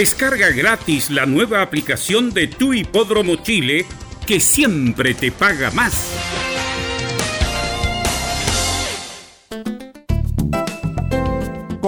Descarga gratis la nueva aplicación de Tu Hipódromo Chile que siempre te paga más.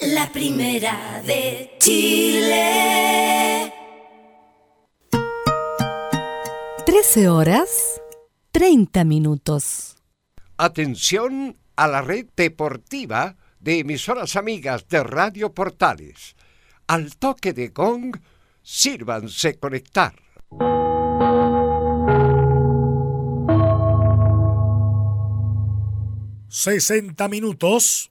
la primera de Chile. 13 horas 30 minutos. Atención a la red deportiva de emisoras amigas de Radio Portales. Al toque de gong, sírvanse conectar. Sesenta minutos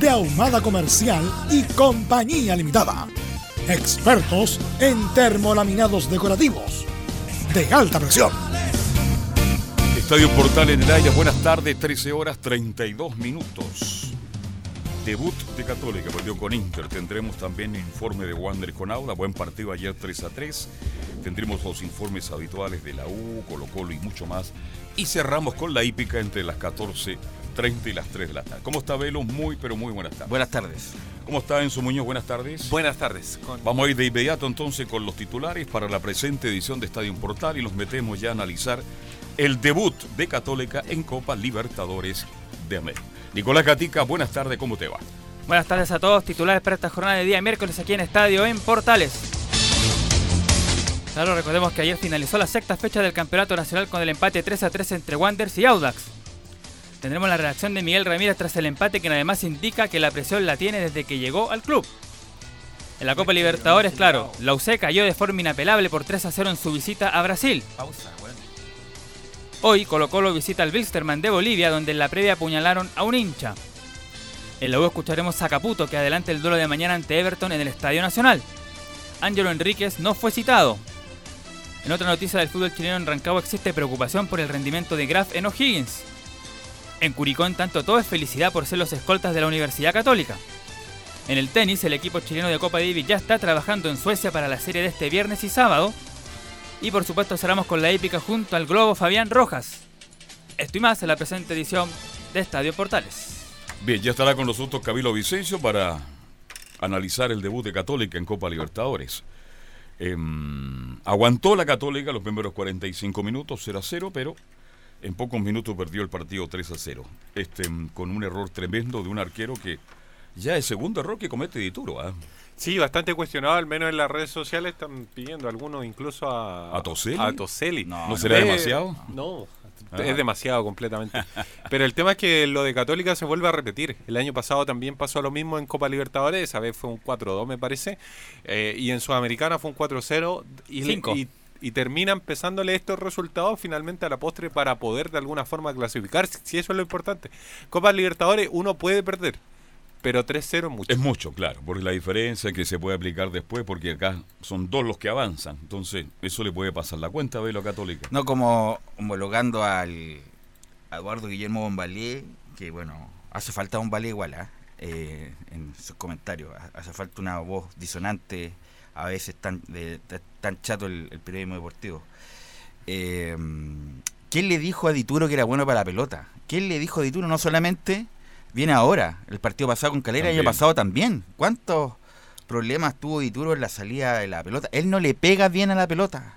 de Ahumada Comercial y Compañía Limitada. Expertos en termolaminados decorativos de alta presión. Estadio Portal en el aire, buenas tardes, 13 horas 32 minutos. Debut de Católica, perdió con Inter. Tendremos también informe de Wander con Aula, buen partido ayer 3 a 3. Tendremos los informes habituales de la U, Colo Colo y mucho más. Y cerramos con la hípica entre las 14 30 y las 3 de la tarde. ¿Cómo está Velo? Muy, pero muy buenas tardes. Buenas tardes. ¿Cómo está Enzo Muñoz? Buenas tardes. Buenas tardes. Vamos a ir de inmediato entonces con los titulares para la presente edición de Estadio Portal y nos metemos ya a analizar el debut de Católica en Copa Libertadores de América. Nicolás Gatica, buenas tardes, ¿cómo te va? Buenas tardes a todos, titulares para esta jornada de día miércoles aquí en Estadio en Portales. Claro, recordemos que ayer finalizó la sexta fecha del Campeonato Nacional con el empate 3 a 3 entre Wanderers y Audax. Tendremos la reacción de Miguel Ramírez tras el empate, que además indica que la presión la tiene desde que llegó al club. En la Copa Libertadores, claro, la UC cayó de forma inapelable por 3 a 0 en su visita a Brasil. Hoy Colo Colo visita al Wilstermann de Bolivia, donde en la previa apuñalaron a un hincha. En la U escucharemos a Caputo, que adelanta el duelo de mañana ante Everton en el Estadio Nacional. Ángelo Enríquez no fue citado. En otra noticia del fútbol chileno en Rancagua existe preocupación por el rendimiento de Graf en O'Higgins. En Curicó, en tanto, todo es felicidad por ser los escoltas de la Universidad Católica. En el tenis, el equipo chileno de Copa Davis ya está trabajando en Suecia para la serie de este viernes y sábado. Y por supuesto cerramos con la épica junto al globo Fabián Rojas. Esto y más en la presente edición de Estadio Portales. Bien, ya estará con nosotros Camilo Vicencio para analizar el debut de Católica en Copa Libertadores. Em, aguantó la Católica los primeros 45 minutos, 0 a 0, pero en pocos minutos perdió el partido 3 a 0. Este, con un error tremendo de un arquero que ya es segundo error que comete Dituro. ¿ah? Sí, bastante cuestionado, al menos en las redes sociales están pidiendo algunos incluso a, ¿A Toseli. A Toseli. No, será demasiado? No, ah. es demasiado completamente. Pero el tema es que lo de Católica se vuelve a repetir. El año pasado también pasó lo mismo en Copa Libertadores, esa vez fue un 4-2 me parece, eh, y en Sudamericana fue un 4-0 y, y y terminan pesándole estos resultados finalmente a la postre para poder de alguna forma clasificar, si eso es lo importante. Copa Libertadores uno puede perder, pero 3-0 es mucho. Es mucho, claro, porque la diferencia que se puede aplicar después, porque acá son dos los que avanzan, entonces eso le puede pasar la cuenta a Velo Católica. No como homologando al a Eduardo Guillermo Bombalier, que bueno, hace falta Bombalier igual, ¿ah? eh, en sus comentarios, hace falta una voz disonante, a veces tan, de, tan chato el, periodismo deportivo. Eh, ¿Quién le dijo a Dituro que era bueno para la pelota? ¿Quién le dijo a Dituro no solamente viene ahora, el partido pasado con Calera, y el año pasado también? ¿Cuántos problemas tuvo Dituro en la salida de la pelota? Él no le pega bien a la pelota.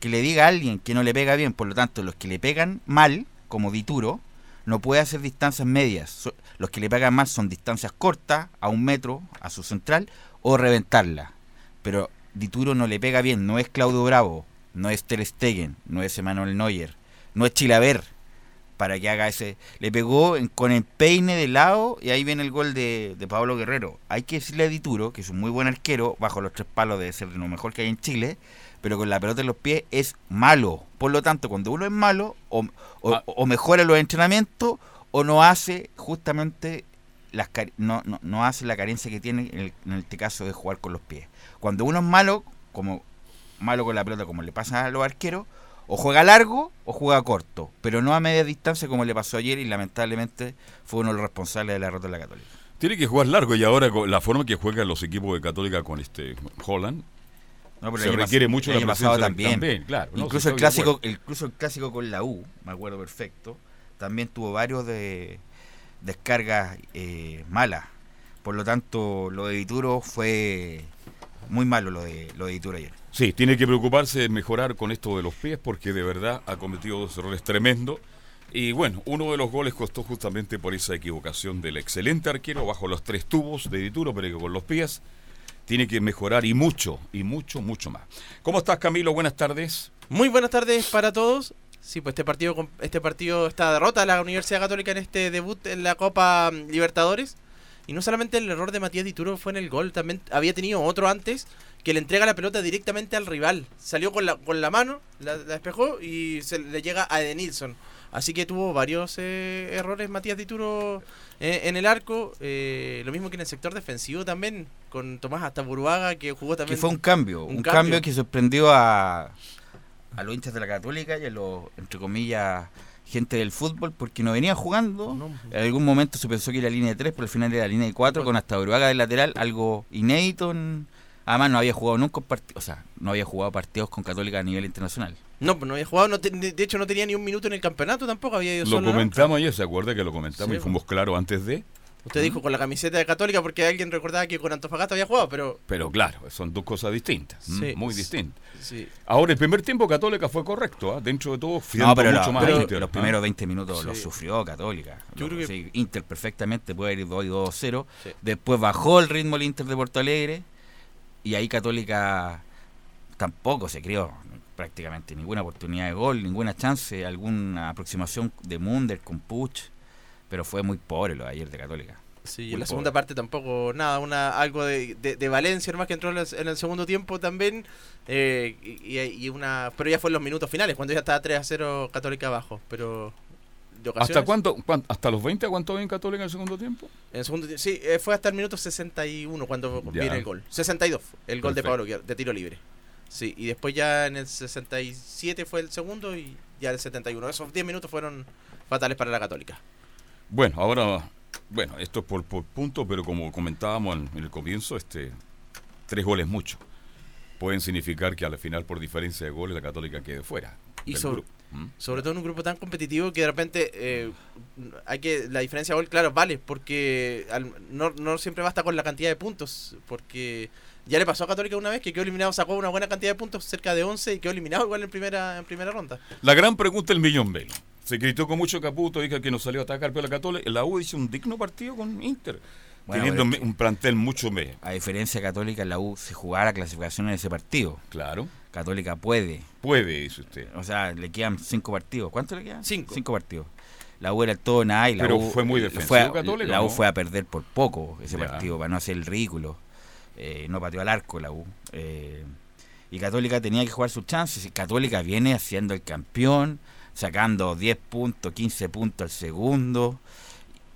Que le diga a alguien que no le pega bien, por lo tanto, los que le pegan mal, como Dituro, no puede hacer distancias medias. Los que le pegan mal son distancias cortas, a un metro, a su central, o reventarla pero Dituro no le pega bien, no es Claudio Bravo, no es Ter Stegen, no es Emanuel Neuer, no es Chilaver para que haga ese. Le pegó con el peine de lado y ahí viene el gol de, Pablo Guerrero. Hay que decirle a Dituro, que es un muy buen arquero, bajo los tres palos debe ser de lo mejor que hay en Chile, pero con la pelota en los pies es malo. Por lo tanto, cuando uno es malo, o, o, ah. mejora los entrenamientos, o no hace justamente las no, no, hace la carencia que tiene en, en este caso de jugar con los pies. Cuando uno es malo, como malo con la pelota, como le pasa a los arqueros, o juega largo o juega corto, pero no a media distancia como le pasó ayer y lamentablemente fue uno de los responsables de la derrota de la Católica. Tiene que jugar largo y ahora la forma que juegan los equipos de Católica con este Holland se requiere mucho el pasado también. claro, incluso el clásico, incluso el clásico con la U, me acuerdo perfecto, también tuvo varios de descargas eh, malas. Por lo tanto, lo de Vituro fue muy malo lo de, lo de ayer. Sí, tiene que preocuparse de mejorar con esto de los pies porque de verdad ha cometido dos errores tremendos. Y bueno, uno de los goles costó justamente por esa equivocación del excelente arquero bajo los tres tubos de Dituro, pero que con los pies tiene que mejorar y mucho, y mucho, mucho más. ¿Cómo estás Camilo? Buenas tardes. Muy buenas tardes para todos. Sí, pues este partido, este partido está derrota la Universidad Católica en este debut en la Copa Libertadores. Y no solamente el error de Matías Dituro fue en el gol, también había tenido otro antes que le entrega la pelota directamente al rival. Salió con la, con la mano, la, despejó y se le llega a Edenilson. Así que tuvo varios eh, errores Matías Dituro eh, en el arco. Eh, lo mismo que en el sector defensivo también, con Tomás hasta Buruaga, que jugó también. Que fue un cambio, un, cambio. que sorprendió a, a los hinchas de la Católica y a los, entre comillas, gente del fútbol porque no venía jugando. En algún momento se pensó que era línea de 3, pero al final era línea de 4 con hasta Uruguaga de lateral, algo inédito. Además no había jugado nunca partidos, o sea, no había jugado partidos con Católica a nivel internacional. No, pues no había jugado, de hecho no tenía ni un minuto en el campeonato tampoco, había ido Lo comentamos ayer, ¿se acuerda que lo comentamos y fuimos claros antes de? Usted dijo con la camiseta de Católica porque alguien recordaba que con Antofagasta había jugado, pero... Pero claro, son dos cosas distintas, muy distintas. Ahora, el primer tiempo Católica fue correcto, ¿ah? dentro de todo, no, pero mucho más Inter, Los primeros 20 minutos los sufrió Católica. Yo creo que... Inter perfectamente puede ir 2 2-0. Después bajó el ritmo el Inter de Porto Alegre y ahí Católica tampoco se creó prácticamente ninguna oportunidad de gol, ninguna chance, alguna aproximación de Munder con Puch pero fue muy pobre lo de ayer de Católica. Sí, en la segunda parte tampoco nada, una algo de, de, Valencia nomás que entró en el, segundo tiempo también, eh, y, una pero ya fue en los minutos finales, cuando ya estaba 3 a 0 Católica abajo, pero... ¿Hasta cuánto, ¿Hasta los 20 aguantó bien Católica en el segundo tiempo? En el segundo sí, eh, fue hasta el minuto 61 cuando viene el gol. 62, el gol de Pablo de tiro libre. Sí, y después ya en el 67 fue el segundo y ya el 71. Esos 10 minutos fueron fatales para la Católica. Bueno, ahora, bueno, esto es por, por punto, pero como comentábamos en, el comienzo, este tres goles mucho. Pueden significar que al final, por diferencia de goles, la Católica quede fuera. Y sobre, ¿Mm? sobre todo en un grupo tan competitivo que de repente eh, hay que la diferencia de gol, claro, vale, porque no, no siempre basta con la cantidad de puntos, porque ya le pasó a Católica una vez que quedó eliminado, sacó una buena cantidad de puntos, cerca de 11, y quedó eliminado igual en primera, en primera ronda. La gran pregunta del millón, Velo. Se criticó con mucho Caputo, dijo que no salió a atacar, pero la Católica, la U hizo un digno partido con Inter. teniendo un plantel mucho mejor. A diferencia de Católica, la U se jugara clasificación en ese partido. Claro. Católica puede. Puede, dice usted. O sea, le quedan cinco partidos. ¿Cuánto le quedan? Cinco. Cinco partidos. La U era todo nada y la Pero U, fue muy defensivo Católica. La U fue a perder por poco ese partido para no hacer el ridículo. Eh, no pateó al arco la U. Eh, y Católica tenía que jugar sus chances. Y Católica viene haciendo el campeón, sacando 10 puntos, 15 puntos al segundo.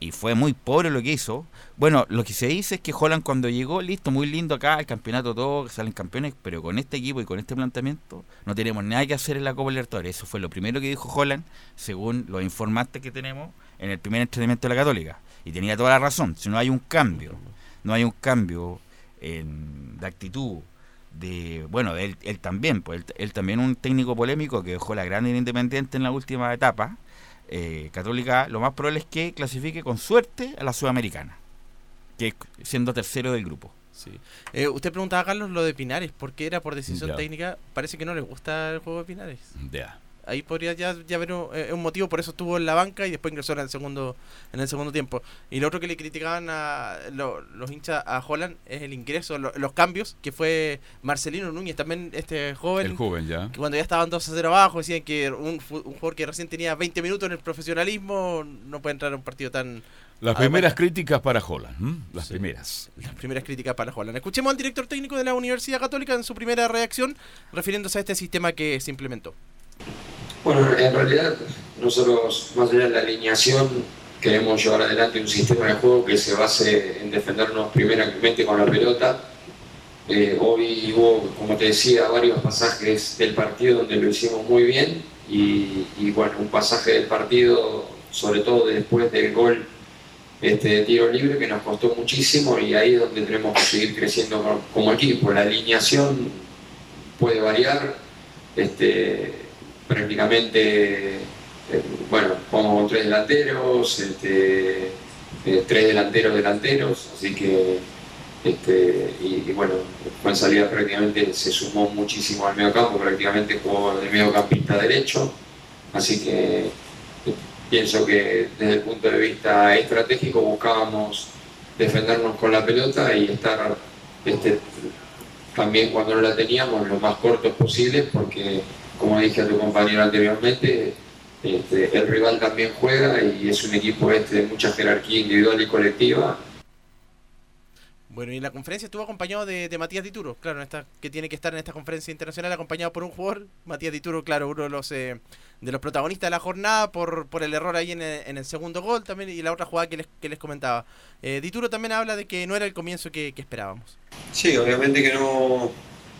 Y fue muy pobre lo que hizo. Bueno, lo que se dice es que Holland cuando llegó, listo, muy lindo acá, el campeonato todo, salen campeones, pero con este equipo y con este planteamiento no tenemos nada que hacer en la Copa Libertadores. Eso fue lo primero que dijo Holland, según los informantes que tenemos en el primer entrenamiento de la Católica. Y tenía toda la razón. Si no hay un cambio, no hay un cambio en, de actitud, de bueno, él, él también, pues él, él también un técnico polémico que dejó la grande Independiente en la última etapa. eh, Católica, lo más probable es que clasifique con suerte a la Sudamericana, que siendo tercero del grupo. Sí. Eh, usted preguntaba, Carlos, lo de Pinares, ¿por qué era por decisión técnica? Parece que no le gusta el juego de Pinares. Ya. Ahí podría ya, ya haber un, eh, un motivo, por eso estuvo en la banca y después ingresó en el segundo en el segundo tiempo. Y lo otro que le criticaban a lo- los hinchas a Holland es el ingreso, lo- los cambios, que fue Marcelino Núñez, también este joven, El joven ya. que cuando ya estaban 2 a 0 abajo, decían que un, un jugador que recién tenía 20 minutos en el profesionalismo no puede entrar a un partido tan... Las primeras críticas para Holland. ¿m? Las Sí. primeras. Las primeras críticas para Holland. Escuchemos al director técnico de la Universidad Católica en su primera reacción refiriéndose a este sistema que se implementó. Bueno, en realidad nosotros, más allá de la alineación, queremos llevar adelante un sistema de juego que se base en defendernos primeramente con la pelota. Eh, hoy hubo, como te decía, varios pasajes del partido donde lo hicimos muy bien y, bueno, un pasaje del partido, sobre todo después del gol este, de tiro libre, que nos costó muchísimo y ahí es donde tenemos que seguir creciendo como, como equipo. La alineación puede variar, este, prácticamente, eh, bueno, como tres delanteros, este, eh, tres delanteros delanteros, así que, este, y, y bueno, Juan Salida prácticamente se sumó muchísimo al medio campo, prácticamente jugó de mediocampista derecho, así que eh, pienso que desde el punto de vista estratégico buscábamos defendernos con la pelota y estar este, también cuando no la teníamos lo más cortos posible porque como dije a tu compañero anteriormente este, el rival también juega y es un equipo este de mucha jerarquía individual y colectiva Bueno, y en la conferencia estuvo acompañado de, de Matías Dituro, claro, en esta, que tiene que estar en esta conferencia internacional acompañado por un jugador, Matías Dituro, claro, uno de los eh, de los protagonistas de la jornada por, por el error ahí en el, en el segundo gol también y la otra jugada que les, que les comentaba. Eh, Dituro también habla de que no era el comienzo que, que esperábamos. Sí, obviamente que no,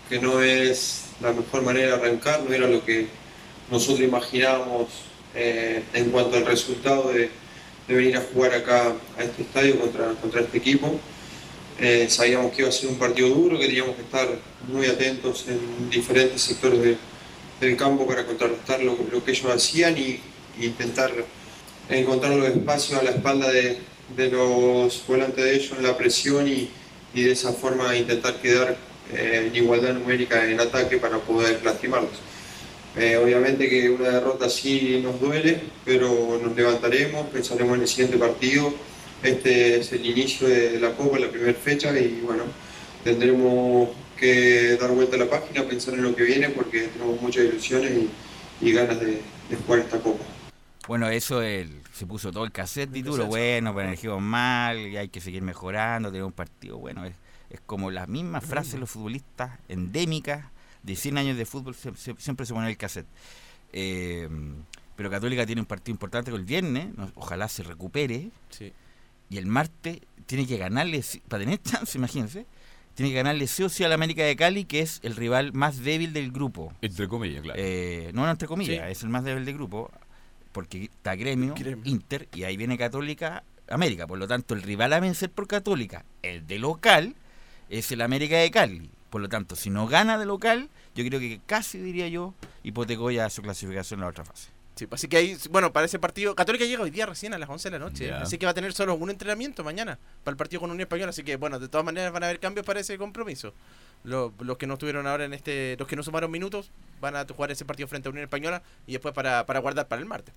que no es la mejor manera de arrancar, no era lo que nosotros imaginábamos eh, en cuanto al resultado de, de venir a jugar acá a este estadio contra, contra este equipo. Eh, sabíamos que iba a ser un partido duro, que teníamos que estar muy atentos en diferentes sectores de- del campo para contrarrestar lo, que ellos hacían y, intentar encontrar los espacios a la espalda de, de los volantes de ellos en la presión y, y de esa forma intentar quedar en igualdad numérica en ataque para poder lastimarlos. Eh, obviamente que una derrota así nos duele, pero nos levantaremos, pensaremos en el siguiente partido. Este es el inicio de la Copa, la primera fecha, y bueno, tendremos que dar vuelta a la página, pensar en lo que viene, porque tenemos muchas ilusiones y, y ganas de, de jugar esta Copa. Bueno, eso él, se puso todo el cassette y duro, bueno, pero elegimos mal, y hay que seguir mejorando, tener un partido bueno. Es, es como las mismas frases de los futbolistas endémicas de 100 años de fútbol, se- se- siempre se pone el cassette. Eh, pero Católica tiene un partido importante el viernes, no- ojalá se recupere. Sí. Y el martes tiene que ganarle, para tener chance, imagínense, tiene que ganarle sí o sí al América de Cali, que es el rival más débil del grupo. Entre comillas, claro. Eh, no, no, entre comillas, Sí. es el más débil del grupo, porque está Gremio, Gremio. Inter, y ahí viene Católica, América. Por lo tanto, el rival a vencer por Católica, el de local, es el América de Cali. Por lo tanto, si no gana de local, yo creo que casi, diría yo, hipotecó ya su clasificación en la otra fase. Sí, así que ahí, bueno, para ese partido, Católica llega hoy día recién a las 11 de la noche, así que va a tener solo un entrenamiento mañana para el partido con Unión Española, así que bueno, de todas maneras van a haber cambios para ese compromiso. Lo- los que no estuvieron ahora en este, los que no sumaron minutos, van a jugar ese partido frente a Unión Española y después para, para guardar para el martes.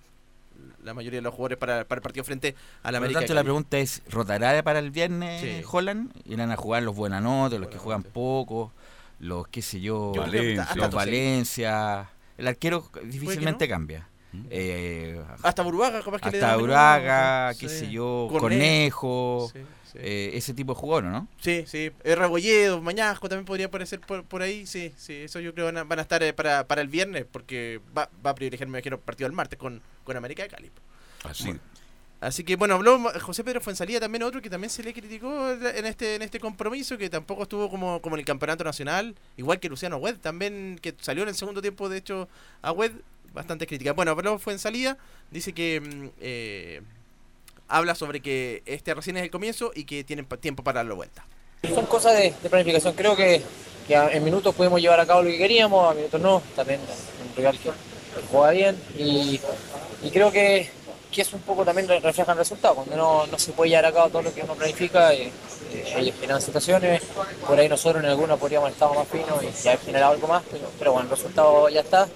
La mayoría de los jugadores para, para el partido frente a la Por lo América. tanto, la pregunta es, ¿rotará para el viernes Sí. Holland? ¿Irán a jugar los buenanotes, los que juegan poco, los qué sé yo, hasta- Valencia. hasta los. Valencia? El arquero difícilmente cambia. Eh, Hasta Buruaga, capaz que le hasta Buruaga, qué sí. sé yo, Conejo. Conejo, Sí, sí. eh, ese tipo de jugadores, ¿no? Sí, sí. Eh, Rebolledo, Mañasco también podría aparecer por, por ahí. Sí, sí. Eso yo creo van a, van a estar eh, para, para el viernes porque va, va a privilegiar, me imagino, el partido del martes con, con América de Cali. Así. Así que bueno, habló José Pedro Fuensalía también otro que también se le criticó en este en este compromiso, que tampoco estuvo como, como en el campeonato nacional, igual que Luciano Wed, también que salió en el segundo tiempo, de hecho, a Wed, bastante crítica. Bueno, habló Fuensalía, dice que mm, eh, habla sobre que este recién es el comienzo y que tienen tiempo para darlo vuelta. Son cosas de, planificación. Creo que, en minutos pudimos llevar a cabo lo que queríamos, a minutos no. También un rival que, juega bien. Y, creo que, que eso un poco también re- refleja el resultado. Cuando no, no se puede llevar a cabo todo lo que uno planifica, eh, eh, situaciones. Por ahí nosotros en alguna podríamos estado más finos y haber generado algo más. Pero bueno, el resultado ya está.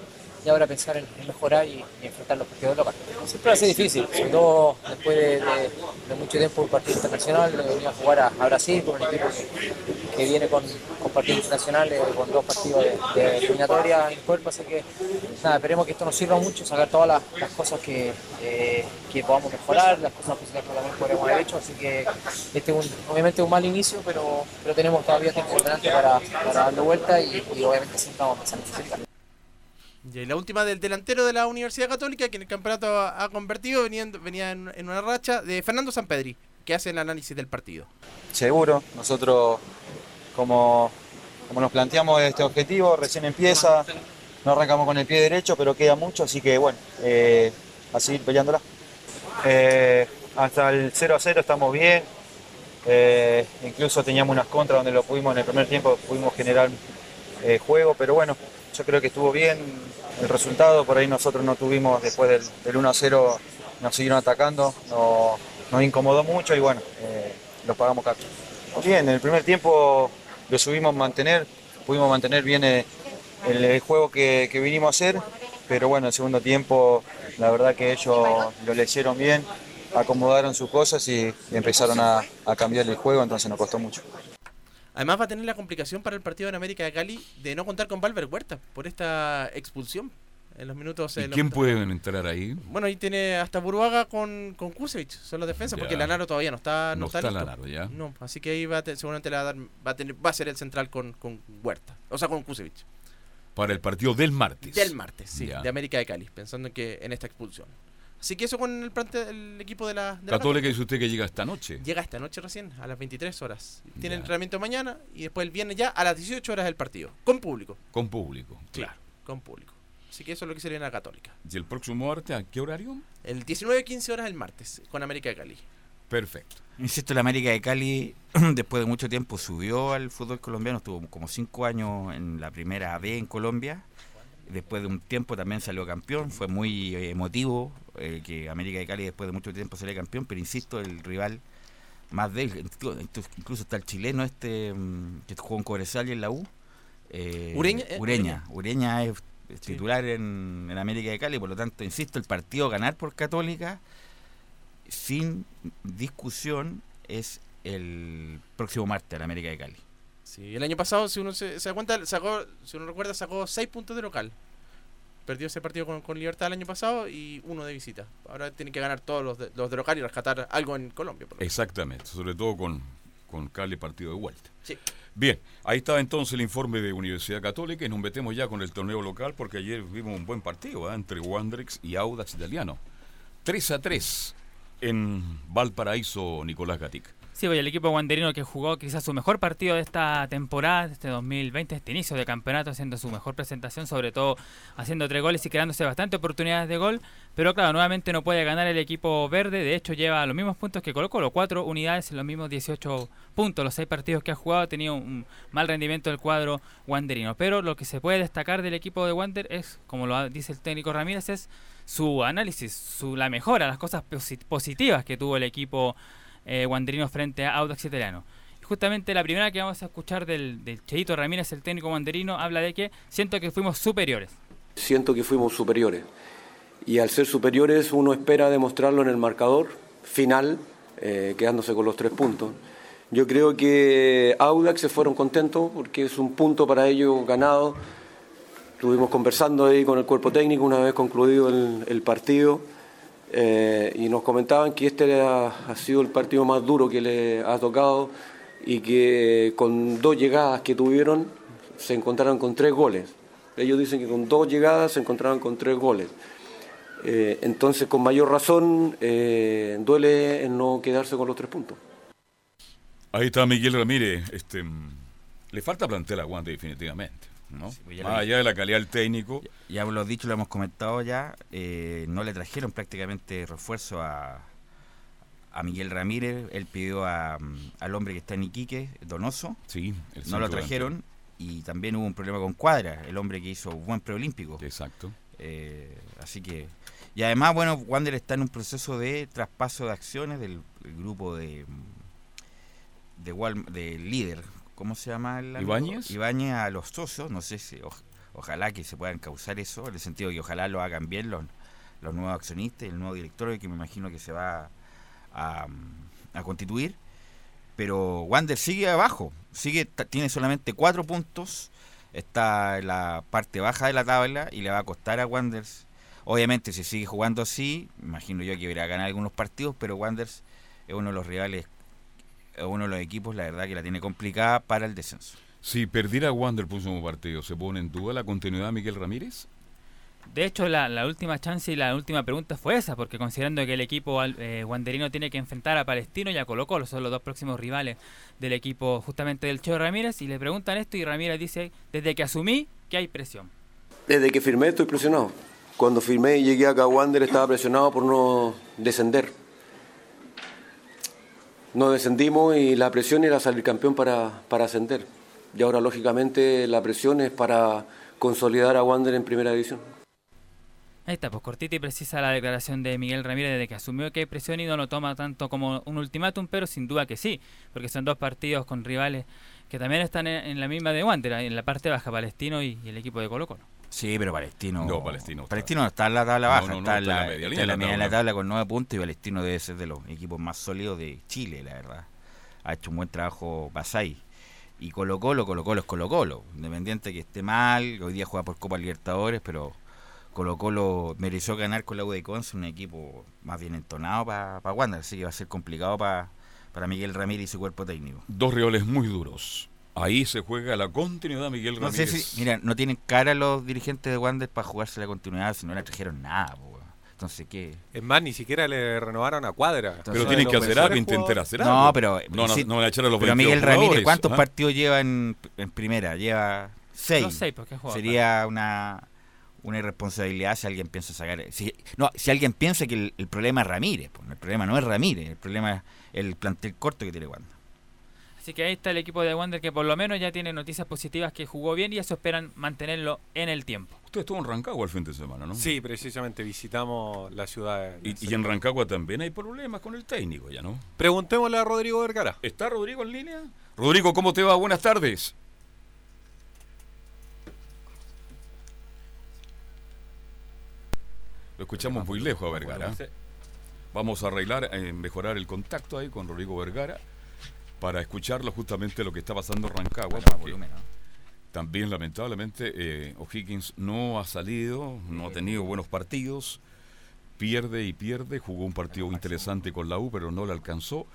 Y ahora pensar en, mejorar y, enfrentar los partidos locales. Siempre va a ser difícil, sobre todo después de, de- de mucho tiempo un partido internacional, de venir a jugar a, Brasil con un equipo que, viene con, partidos internacionales, con dos partidos de, de eliminatoria en cuerpo, así que nada, esperemos que esto nos sirva mucho, sacar todas las, cosas que, eh, que podamos mejorar, las cosas positivas que también podríamos haber hecho, así que este es un, obviamente un mal inicio, pero, pero tenemos todavía tiempo delante para, darle vuelta y, obviamente siempre vamos a. Y la última del delantero de la Universidad Católica, que en el campeonato ha, convertido, venía, en- venía en, en una racha, de Fernando Sampedri, que hace el análisis del partido. Seguro, nosotros como, como nos planteamos este objetivo, recién empieza, no arrancamos con el pie derecho, pero queda mucho, así que bueno, eh, a seguir peleándola. Eh, hasta el 0 a 0 estamos bien, eh, incluso teníamos unas contras donde lo pudimos en el primer tiempo, pudimos generar eh, juego, pero bueno, yo creo que estuvo bien el resultado, por ahí nosotros no tuvimos, después del, del 1 a 0 nos siguieron atacando, no- nos incomodó mucho y bueno, eh, los pagamos caro. Bien, en el primer tiempo lo subimos a mantener, pudimos mantener bien eh, el, juego que, vinimos a hacer, pero bueno, el segundo tiempo la verdad que ellos lo le hicieron bien, acomodaron sus cosas y, empezaron a cambiar el juego, entonces nos costó mucho. Además va a tener la complicación para el partido en América de Cali de no contar con Valver Huerta por esta expulsión en los minutos. ¿Y los quién minutos- puede entrar ahí? Bueno, ahí tiene hasta Buruaga con, con Kusevich, son los defensas, porque Ya. Lanaro todavía no está, no No está, está listo. Lanaro, ya. No, así que ahí va a te- seguramente le va a, dar, va, a tener, va a ser el central con, con Huerta, o sea, con Kusevich. Para el partido del martes. Del martes, sí, Ya. de América de Cali, pensando en que en esta expulsión. Así que eso con el, plante- el equipo de la, de la Católica dice usted que llega esta noche. Llega esta noche recién, a las 23 horas. Tiene Ya. entrenamiento mañana y después el viernes ya a las 18 horas del partido, con público. Con público. Claro, con público. Así que eso es lo que sería en la Católica. ¿Y el próximo martes a qué horario? El 19-15 horas el martes, con América de Cali. Perfecto. Insisto, la América de Cali, después de mucho tiempo, subió al fútbol colombiano, estuvo como cinco años en la primera B en Colombia. Después de un tiempo también salió campeón, fue muy emotivo eh, que América de Cali después de mucho tiempo saliera campeón, pero insisto, el rival más débil, incluso- está el chileno este mm, que jugó en Cobresal y en la U. eh, Ureña, eh, Ureña. Ureña es es titular en, en América de Cali, por lo tanto, insisto, el partido ganar por Católica sin discusión es el próximo martes en América de Cali. Sí, el año pasado, si uno se, se da cuenta, sacó, si uno recuerda, sacó 6 puntos de local. Perdió ese partido con, con Libertad el año pasado y uno de visita. Ahora tiene que ganar todos los de, los de local y rescatar algo en Colombia. por. Exactamente, sobre todo con, con Cali partido de vuelta. Sí. Bien, ahí estaba entonces el informe de Universidad Católica y nos metemos ya con el torneo local porque ayer vimos un buen partido ¿eh? entre Wanderers y Audax Italiano. 3 a 3 en Valparaíso, Nicolás Gatic. Sí, pues el equipo guanderino que jugó quizás su mejor partido de esta temporada, de este 2020, este inicio de campeonato, haciendo su mejor presentación, sobre todo haciendo tres goles y creándose bastante oportunidades de gol. Pero claro, nuevamente no puede ganar el equipo verde, de hecho lleva los mismos puntos que Colo Colo, cuatro unidades los mismos 18 puntos. Los seis partidos que ha jugado ha tenido un mal rendimiento del cuadro wanderino. Pero lo que se puede destacar del equipo de Wander es, como lo dice el técnico Ramírez, es su análisis, su, la mejora, las cosas posi- positivas que tuvo el equipo eh, frente a Audax Italiano. Y justamente la primera que vamos a escuchar del, del Cheito Ramírez, el técnico wanderino, habla de que siento que fuimos superiores. Siento que fuimos superiores. Y al ser superiores uno espera demostrarlo en el marcador final, eh, quedándose con los tres puntos. Yo creo que Audax se fueron contentos porque es un punto para ellos ganado. estuvimos conversando ahí con el cuerpo técnico una vez concluido el, el partido eh, y nos comentaban que este ha, sido el partido más duro que le ha tocado y que con dos llegadas que tuvieron se encontraron con tres goles. Ellos dicen que con dos llegadas se encontraron con tres goles. Eh, entonces, con mayor razón, eh, duele en no quedarse con los tres puntos. Ahí está Miguel Ramírez. Este, mm, le falta plantel a Wander definitivamente. ¿No? pues ya Más allá de la calidad del técnico. Ya lo dicho, lo hemos comentado ya. eh, no le trajeron prácticamente refuerzo a, a Miguel Ramírez. Él pidió a, mm, al hombre que está en Iquique, Donoso. Sí, el no lo trajeron. Y también hubo un problema con Cuadra, el hombre que hizo buen preolímpico. Exacto. Eh, así que. Y además, bueno, Wander está en un proceso de traspaso de acciones del, del grupo de. mm, de, Wal- de líder. ¿Cómo se llama el? ¿Ibáñez? Ibáñez a los socios. No sé si. oj- ojalá que se puedan causar eso, en el sentido que ojalá lo hagan bien los, los nuevos accionistas, el nuevo directorio que me imagino que se va a, a constituir. Pero Wander sigue abajo, sigue tiene solamente cuatro puntos, está en la parte baja de la tabla y le va a costar a Wanderers. Obviamente, si sigue jugando así, imagino yo que irá a ganar algunos partidos, pero Wanderers es uno de los rivales, es uno de los equipos, la verdad, que la tiene complicada para el descenso. Si perdiera Wander el próximo partido, ¿se pone en duda la continuidad de Miguel Ramírez? De hecho, la, la última chance y la última pregunta fue esa, porque considerando que el equipo eh, wanderino tiene que enfrentar a Palestino y a Colo Colo, son los dos próximos rivales del equipo justamente del Cheo Ramírez, y le preguntan esto y Ramírez dice, desde que asumí que hay presión. Desde que firmé estoy presionado. Cuando firmé y llegué acá a Wander estaba presionado por no descender. No descendimos y la presión era salir campeón para, para ascender. Y ahora, lógicamente, la presión es para consolidar a Wander en primera división. Ahí está, pues cortita y precisa la declaración de Miguel Ramírez desde que asumió que hay presión y no lo toma tanto como un ultimátum, pero sin duda que sí, porque son dos partidos con rivales que también están en, la misma de Wander, en la parte baja, Palestino y el equipo de Colo Colo. Sí, pero Palestino. No, Palestino está- Palestino no está en la tabla baja, no, no, está, en la, la media está en la de la media de la tabla. con nueve puntos y Palestino debe ser de los equipos más sólidos de Chile, la verdad. Ha hecho un buen trabajo Basay. Y Colo Colo, Colo Colo es Colo Colo. Independiente que esté mal, hoy día juega por Copa Libertadores, pero Colo Colo mereció ganar con la U de Conce, un equipo más bien entonado para pa Wander, así que va a ser complicado pa- para Miguel Ramírez y su cuerpo técnico. Dos rivales muy duros. Ahí se juega la continuidad de Miguel No sé Ramírez. si, mira, no tienen cara los dirigentes de Wander para jugarse la continuidad, si no le trajeron nada, po. Entonces, ¿qué? Es más, ni siquiera le renovaron a Cuadra. Pero tienen que hacer algo, intentar hacer No, algo. pero No, no, sí, no van a echar a los Pero 22 Miguel Ramírez, ¿cuántos ¿ah? partidos lleva en, en primera? Lleva seis. Los seis, porque ha jugado Sería una, una irresponsabilidad si alguien piensa sacar. Si, no, si alguien piensa que el, el problema es Ramírez. pues, el problema no es Ramírez, el problema es el plantel corto que tiene Wanda. Así que ahí está el equipo de Wander que por lo menos ya tiene noticias positivas que jugó bien y eso esperan mantenerlo en el tiempo. Usted estuvo en Rancagua el fin de semana, ¿no? Sí, precisamente visitamos la ciudad. Y, y en Rancagua también hay problemas con el técnico, ¿ya no? Preguntémosle a Rodrigo Vergara. ¿Está Rodrigo en línea? Rodrigo, ¿cómo te va? Buenas tardes. Lo escuchamos muy lejos a Vergara. Vamos a arreglar, eh, mejorar el contacto ahí con Rodrigo Vergara para escucharlo justamente lo que está pasando en Rancagua. porque También lamentablemente eh, O'Higgins no ha salido, no ha tenido buenos partidos, pierde y pierde, jugó un partido interesante con la U, pero no le alcanzó.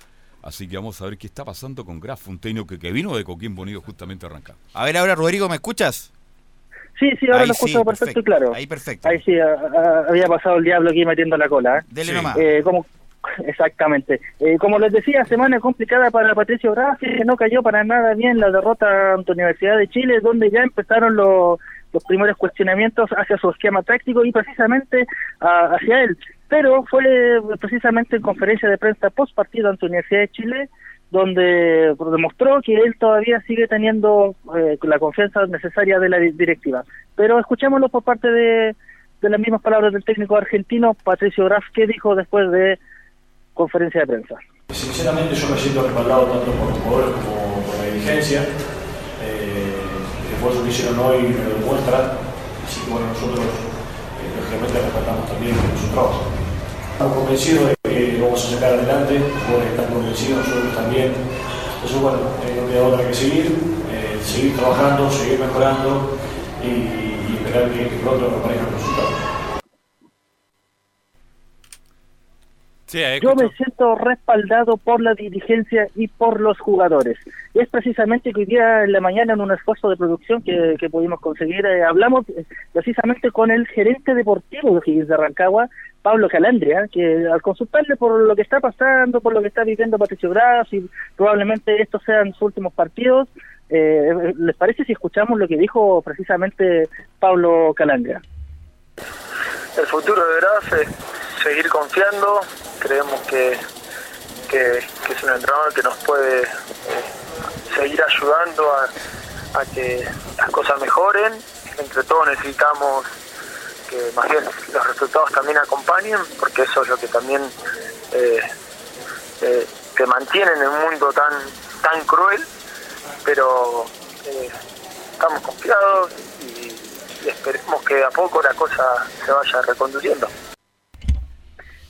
Así que vamos a ver qué está pasando con Graf, un técnico que, que vino de Coquimbo Unido justamente a Rancagua. A ver, ahora Rodrigo, ¿me escuchas? Sí, sí, ahora Ahí lo escucho sí, perfecto, perfecto. y claro. Ahí perfecto. Ahí sí, a- a- había pasado el diablo aquí metiendo la cola. ¿eh? Dele nomás. Eh, como, exactamente. Eh, como les decía, semana complicada para Patricio Graffi, que no cayó para nada bien la derrota ante Universidad de Chile, donde ya empezaron los, los primeros cuestionamientos hacia su esquema táctico y precisamente ah, hacia él. Pero fue precisamente en conferencia de prensa post partido ante Universidad de Chile donde demostró que él todavía sigue teniendo eh, la confianza necesaria de la di- directiva. Pero escuchémoslo por parte de, de las mismas palabras del técnico argentino Patricio Graf, que dijo después de conferencia de prensa. Sinceramente yo me siento respaldado tanto por los jugadores como por la dirigencia. Eh, el esfuerzo que hicieron hoy me lo demuestra. Así que bueno, nosotros eh, lógicamente respaldamos también su trabajo. Estamos convencidos de que lo vamos a sacar adelante, los jugadores están convencidos, nosotros también. Entonces bueno, eh, no queda otra que seguir, eh, seguir trabajando, seguir mejorando y, esperar que, que pronto aparezcan los Yo me siento respaldado por la dirigencia y por los jugadores. Y es precisamente que hoy día en la mañana en un esfuerzo de producción que, que pudimos conseguir, eh, hablamos eh, precisamente con el gerente deportivo de Higgins de Rancagua, Pablo Calandria, que al consultarle por lo que está pasando, por lo que está viviendo Patricio Gras y probablemente estos sean sus últimos partidos, eh, ¿les parece si escuchamos lo que dijo precisamente Pablo Calandria? El futuro de Gras es seguir confiando, creemos que, que, es un entrenador que nos puede eh, seguir ayudando a, que las cosas mejoren, entre todos necesitamos que más bien los resultados también acompañen, porque eso es lo que también eh, eh, te mantiene en un mundo tan, tan cruel, pero eh, estamos confiados y, y esperemos que a poco la cosa se vaya reconduciendo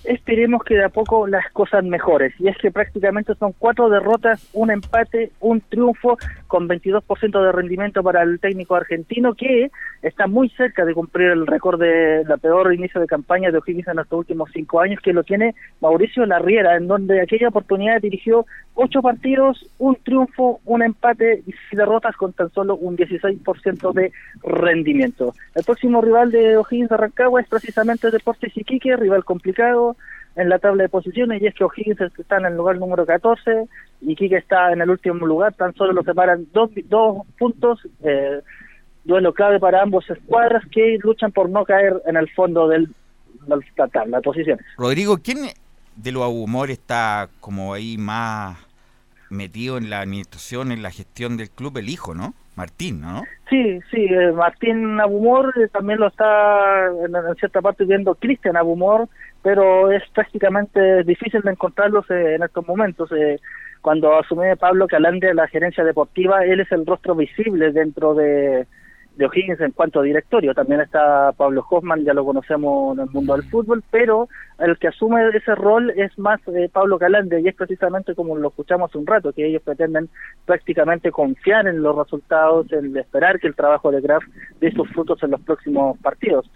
esperemos que de a poco las cosas mejores. Y es que prácticamente son cuatro derrotas, un empate, un triunfo, con 22% de rendimiento para el técnico argentino, que está muy cerca de cumplir el récord de la peor inicio de campaña de O'Higgins en estos últimos cinco años, que lo tiene Mauricio Larriera, en donde aquella oportunidad dirigió ocho partidos, un triunfo, un empate y seis derrotas con tan solo un 16% de rendimiento. El próximo rival de O'Higgins de Rancagua es precisamente Deportes Iquique, rival complicado, en la tabla de posiciones y es que O'Higgins está en el lugar número 14 y Quique está en el último lugar, tan solo lo separan dos, dos puntos, eh, duelo clave para ambos escuadras que luchan por no caer en el fondo del, de la tabla de posiciones. Rodrigo, ¿quién de los Abumor está como ahí más metido en la administración, en la gestión del club? El hijo, ¿no? Martín, ¿no? Sí, sí, eh, Martín Abumor eh, también lo está en, cierta parte viendo Cristian Abumor, pero es prácticamente difícil de encontrarlos eh, en estos momentos. Eh, cuando asume Pablo Calandria la gerencia deportiva, él es el rostro visible dentro de, de O'Higgins en cuanto a directorio. También está Pablo Hoffman, ya lo conocemos en el mundo del fútbol, pero el que asume ese rol es más eh, Pablo Calandria y es precisamente como lo escuchamos hace un rato, que ellos pretenden prácticamente confiar en los resultados, en esperar que el trabajo de Graf dé sus frutos en los próximos partidos.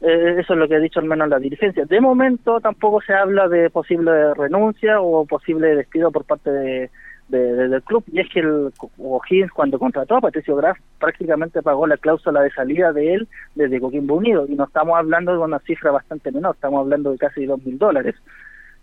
Eh, eso es lo que ha dicho al menos la dirigencia. De momento tampoco se habla de posible renuncia o posible despido por parte de, de- de- del club. Y es que el O'Higgins cuando contrató a Patricio Graf prácticamente pagó la cláusula de salida de él desde Coquimbo Unido. Y no estamos hablando de una cifra bastante menor, estamos hablando de casi dos mil dólares.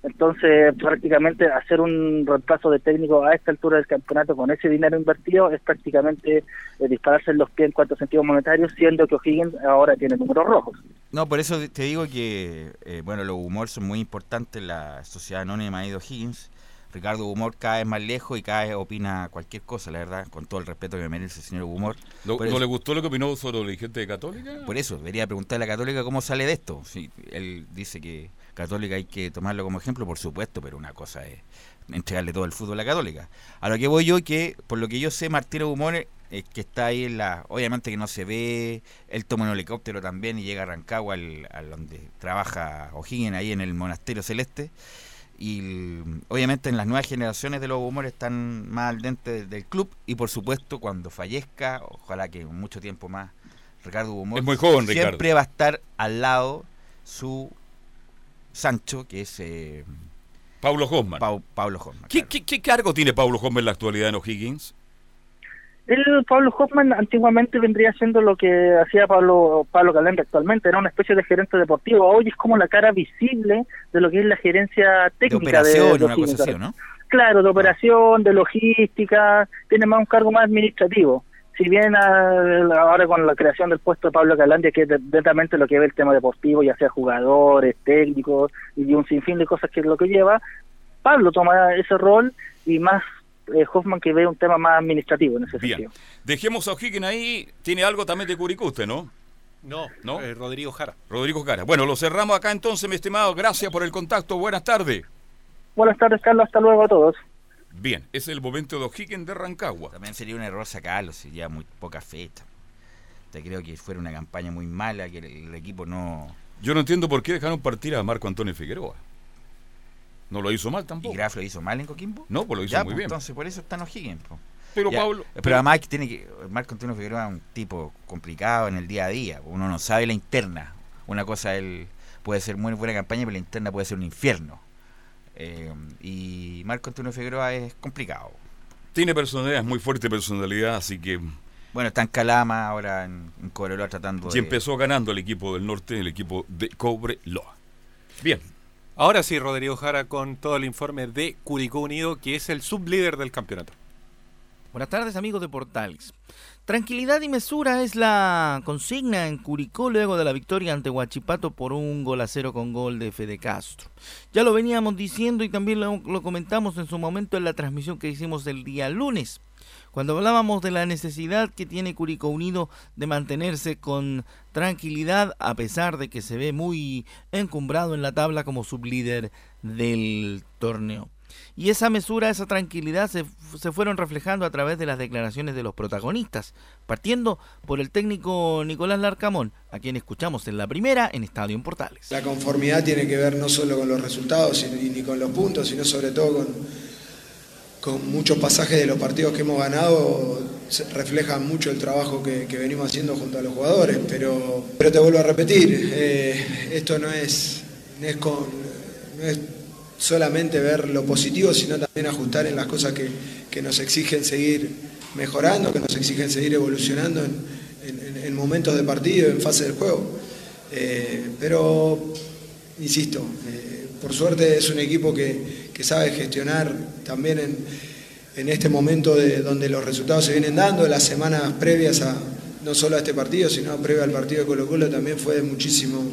Entonces, prácticamente hacer un reemplazo de técnico a esta altura del campeonato con ese dinero invertido es prácticamente eh, dispararse en los pies en cuanto a sentido monetario, siendo que O'Higgins ahora tiene números rojos. No, por eso te digo que, eh, bueno, los humor son muy importantes en la sociedad anónima de Higgins. Ricardo Humor cada vez más lejos y cada vez opina cualquier cosa, la verdad, con todo el respeto que merece el señor Humor. ¿No, Por ¿no eso- le gustó lo que opinó sobre los dirigentes de Católica? Por eso, debería preguntarle a la Católica cómo sale de esto. Si él dice que Católica hay que tomarlo como ejemplo, por supuesto, pero una cosa es entregarle todo el fútbol a la Católica. A lo que voy yo, que por lo que yo sé, Martínez Humor es que está ahí en la. Obviamente que no se ve, él toma un helicóptero también y llega a Rancagua, al, a donde trabaja O'Higgins, ahí en el Monasterio Celeste. Y obviamente en las nuevas generaciones de los humores están más al dente del club y por supuesto cuando fallezca, ojalá que mucho tiempo más, Ricardo Humor Es muy joven, siempre Ricardo. va a estar al lado su Sancho, que es eh, Pablo Hoffman. Pau- Pablo Hoffman. ¿Qué, qué, qué cargo tiene Pablo Hoffman en la actualidad en O'Higgins? El Pablo Hoffman antiguamente vendría siendo lo que hacía Pablo Pablo Calenda actualmente, era una especie de gerente deportivo. Hoy es como la cara visible de lo que es la gerencia técnica de, operación, de una cosa O'Higgins. así, ¿o no? Claro, de operación, de logística, tiene más un cargo más administrativo. Si bien ah, ahora con la creación del puesto de Pablo Calandia, que es netamente lo que ve el tema deportivo, ya sea jugadores, técnicos y un sinfín de cosas que es lo que lleva, Pablo toma ese rol y más eh, Hoffman que ve un tema más administrativo en ese Bien. sentido. Dejemos a O'Higgins ahí. Tiene algo también de Curicó usted, ¿no? No, ¿No? eh, Rodrigo Jara. Rodrigo Cara. Bueno, lo cerramos acá entonces, mi estimado. Gracias por el contacto. Buenas tardes. Buenas tardes, Carlos. Hasta luego a todos. Bien, es el momento de O'Higgins de Rancagua. También sería un error sacarlo, sería muy poca fecha. Te creo que fuera una campaña muy mala, que el, el equipo no... Yo no entiendo por qué dejaron partir a Marco Antonio Figueroa. No lo hizo mal tampoco. ¿Y Graf lo hizo mal en Coquimbo? No, pues lo hizo Ya, muy pues, bien. Entonces, por eso está en O'Higgins. Pero Ya, Pablo. Pero además que tiene que. Marco Antonio Figueroa es un tipo complicado en el día a día. Uno no sabe la interna. Una cosa él puede ser muy buena campaña, pero la interna puede ser un infierno. Eh, y Marco Antonio Figueroa es complicado. Tiene personalidad, es muy fuerte personalidad, así que. Bueno, está en Calama, ahora en, en Cobreloa tratando Y de. empezó ganando el equipo del norte, el equipo de Cobreloa. Bien. Ahora sí, Rodrigo Jara con todo el informe de Curicó Unido, que es el sublíder del campeonato. Buenas tardes amigos de Portales. Tranquilidad y mesura es la consigna en Curicó luego de la victoria ante Huachipato por un gol a cero con gol de Fede Castro. Ya lo veníamos diciendo y también lo, lo comentamos en su momento en la transmisión que hicimos el día lunes, cuando hablábamos de la necesidad que tiene Curicó Unido de mantenerse con tranquilidad a pesar de que se ve muy encumbrado en la tabla como sublíder del torneo. Y esa mesura, esa tranquilidad se, se, fueron reflejando a través de las declaraciones de los protagonistas, partiendo por el técnico Nicolás Larcamón, a quien escuchamos en la primera en Estadio en Portales. La conformidad tiene que ver no solo con los resultados ni con los puntos, sino sobre todo con, con muchos pasajes de los partidos que hemos ganado, reflejan mucho el trabajo que, venimos haciendo junto a los jugadores, pero, pero te vuelvo a repetir, eh, esto no es, no es con... No es, solamente ver lo positivo, sino también ajustar en las cosas que, que nos exigen seguir mejorando, que nos exigen seguir evolucionando en, en, en momentos de partido, en fase del juego. Eh, pero, insisto, eh, por suerte es un equipo que, que sabe gestionar también en, en este momento de, donde los resultados se vienen dando, las semanas previas a no solo a este partido, sino previo al partido de Colo Colo también fue de muchísimo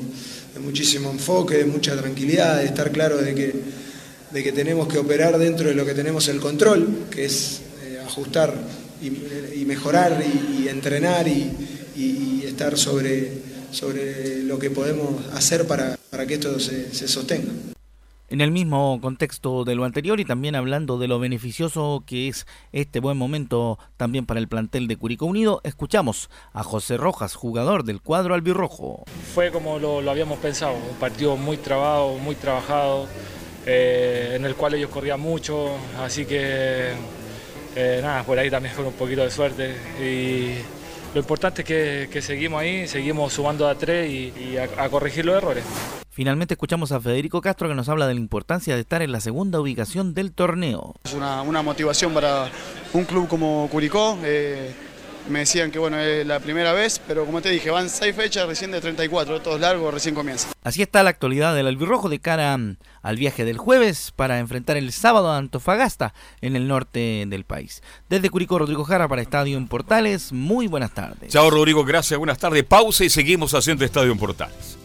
muchísimo enfoque, de mucha tranquilidad, de estar claro de que, de que tenemos que operar dentro de lo que tenemos el control, que es eh, ajustar y, y mejorar y, entrenar y, estar sobre, sobre lo que podemos hacer para, para que esto se sostenga. En el mismo contexto de lo anterior y también hablando de lo beneficioso que es este buen momento también para el plantel de Curicó Unido, escuchamos a José Rojas, jugador del cuadro albirrojo. Fue como lo, habíamos pensado, un partido muy trabado, muy trabajado, eh, en el cual ellos corrían mucho, así que eh, nada, por ahí también fue un poquito de suerte y lo importante es que, que seguimos ahí, seguimos sumando a tres y, y a, a corregir los errores. Finalmente escuchamos a Federico Castro que nos habla de la importancia de estar en la segunda ubicación del torneo. Es una, una motivación para un club como Curicó. Eh, me decían que bueno, es la primera vez, pero como te dije, van seis fechas recién de 34, todos largos, recién comienza. Así está la actualidad del albirrojo de cara al viaje del jueves para enfrentar el sábado a Antofagasta en el norte del país. Desde Curicó, Rodrigo Jara para Estadio en Portales. Muy buenas tardes. Chao Rodrigo, gracias, buenas tardes. Pausa y seguimos haciendo Estadio en Portales.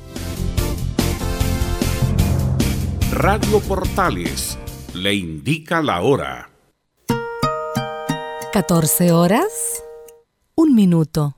Radio Portales le indica la hora. 14 horas, un minuto.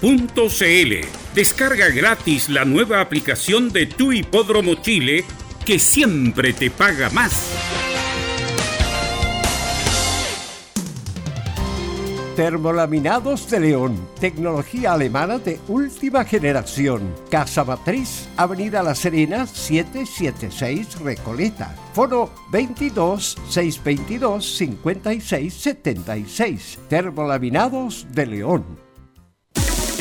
Teletrack.cl. Descarga gratis la nueva aplicación de Tu Hipódromo Chile que siempre te paga más. Termolaminados de León, tecnología alemana de última generación. Casa Matriz, Avenida La Serena, 776 Recoleta. Foro 22 622 56 76. Termolaminados de León.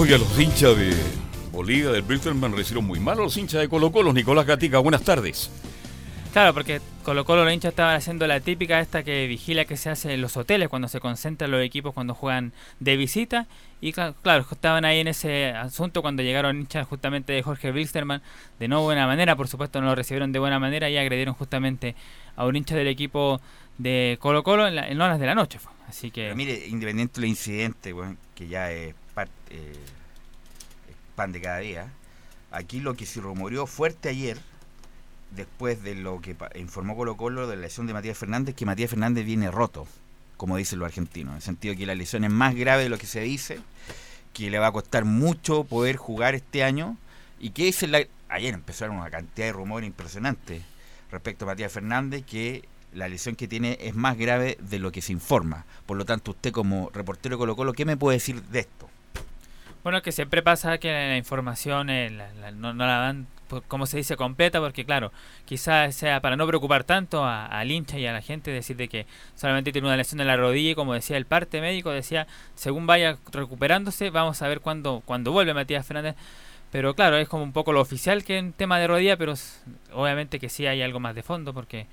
Oiga, los hinchas de Bolivia, del Bilderman, recibieron muy mal a los hinchas de Colo Colo. Nicolás Gatica, buenas tardes. Claro, porque Colo Colo los hinchas estaban haciendo la típica esta que vigila que se hace en los hoteles cuando se concentran los equipos cuando juegan de visita. Y cla- claro, estaban ahí en ese asunto cuando llegaron hinchas justamente de Jorge Wilstermann de no buena manera, por supuesto no lo recibieron de buena manera y agredieron justamente a un hincha del equipo de Colo Colo en, la- en horas de la noche. fue. Así que... Pero mire, independiente del incidente, que ya es, eh, pan de cada día, aquí lo que se rumoreó fuerte ayer, después de lo que informó Colo Colo de la lesión de Matías Fernández, que Matías Fernández viene roto, como dicen los argentinos, en el sentido que la lesión es más grave de lo que se dice, que le va a costar mucho poder jugar este año, y que es la... ayer empezaron una cantidad de rumores impresionantes respecto a Matías Fernández, que la lesión que tiene es más grave de lo que se informa. Por lo tanto, usted como reportero de Colo Colo, ¿qué me puede decir de esto? Bueno, que siempre pasa que la información eh, la- la- no, no la dan, por- como se dice, completa, porque claro, quizás sea para no preocupar tanto a- al hincha y a la gente, decir de que solamente tiene una lesión en la rodilla y como decía el parte médico, decía, según vaya recuperándose, vamos a ver cuándo, cuándo vuelve Matías Fernández. Pero claro, es como un poco lo oficial que en tema de rodilla, pero obviamente que sí hay algo más de fondo, porque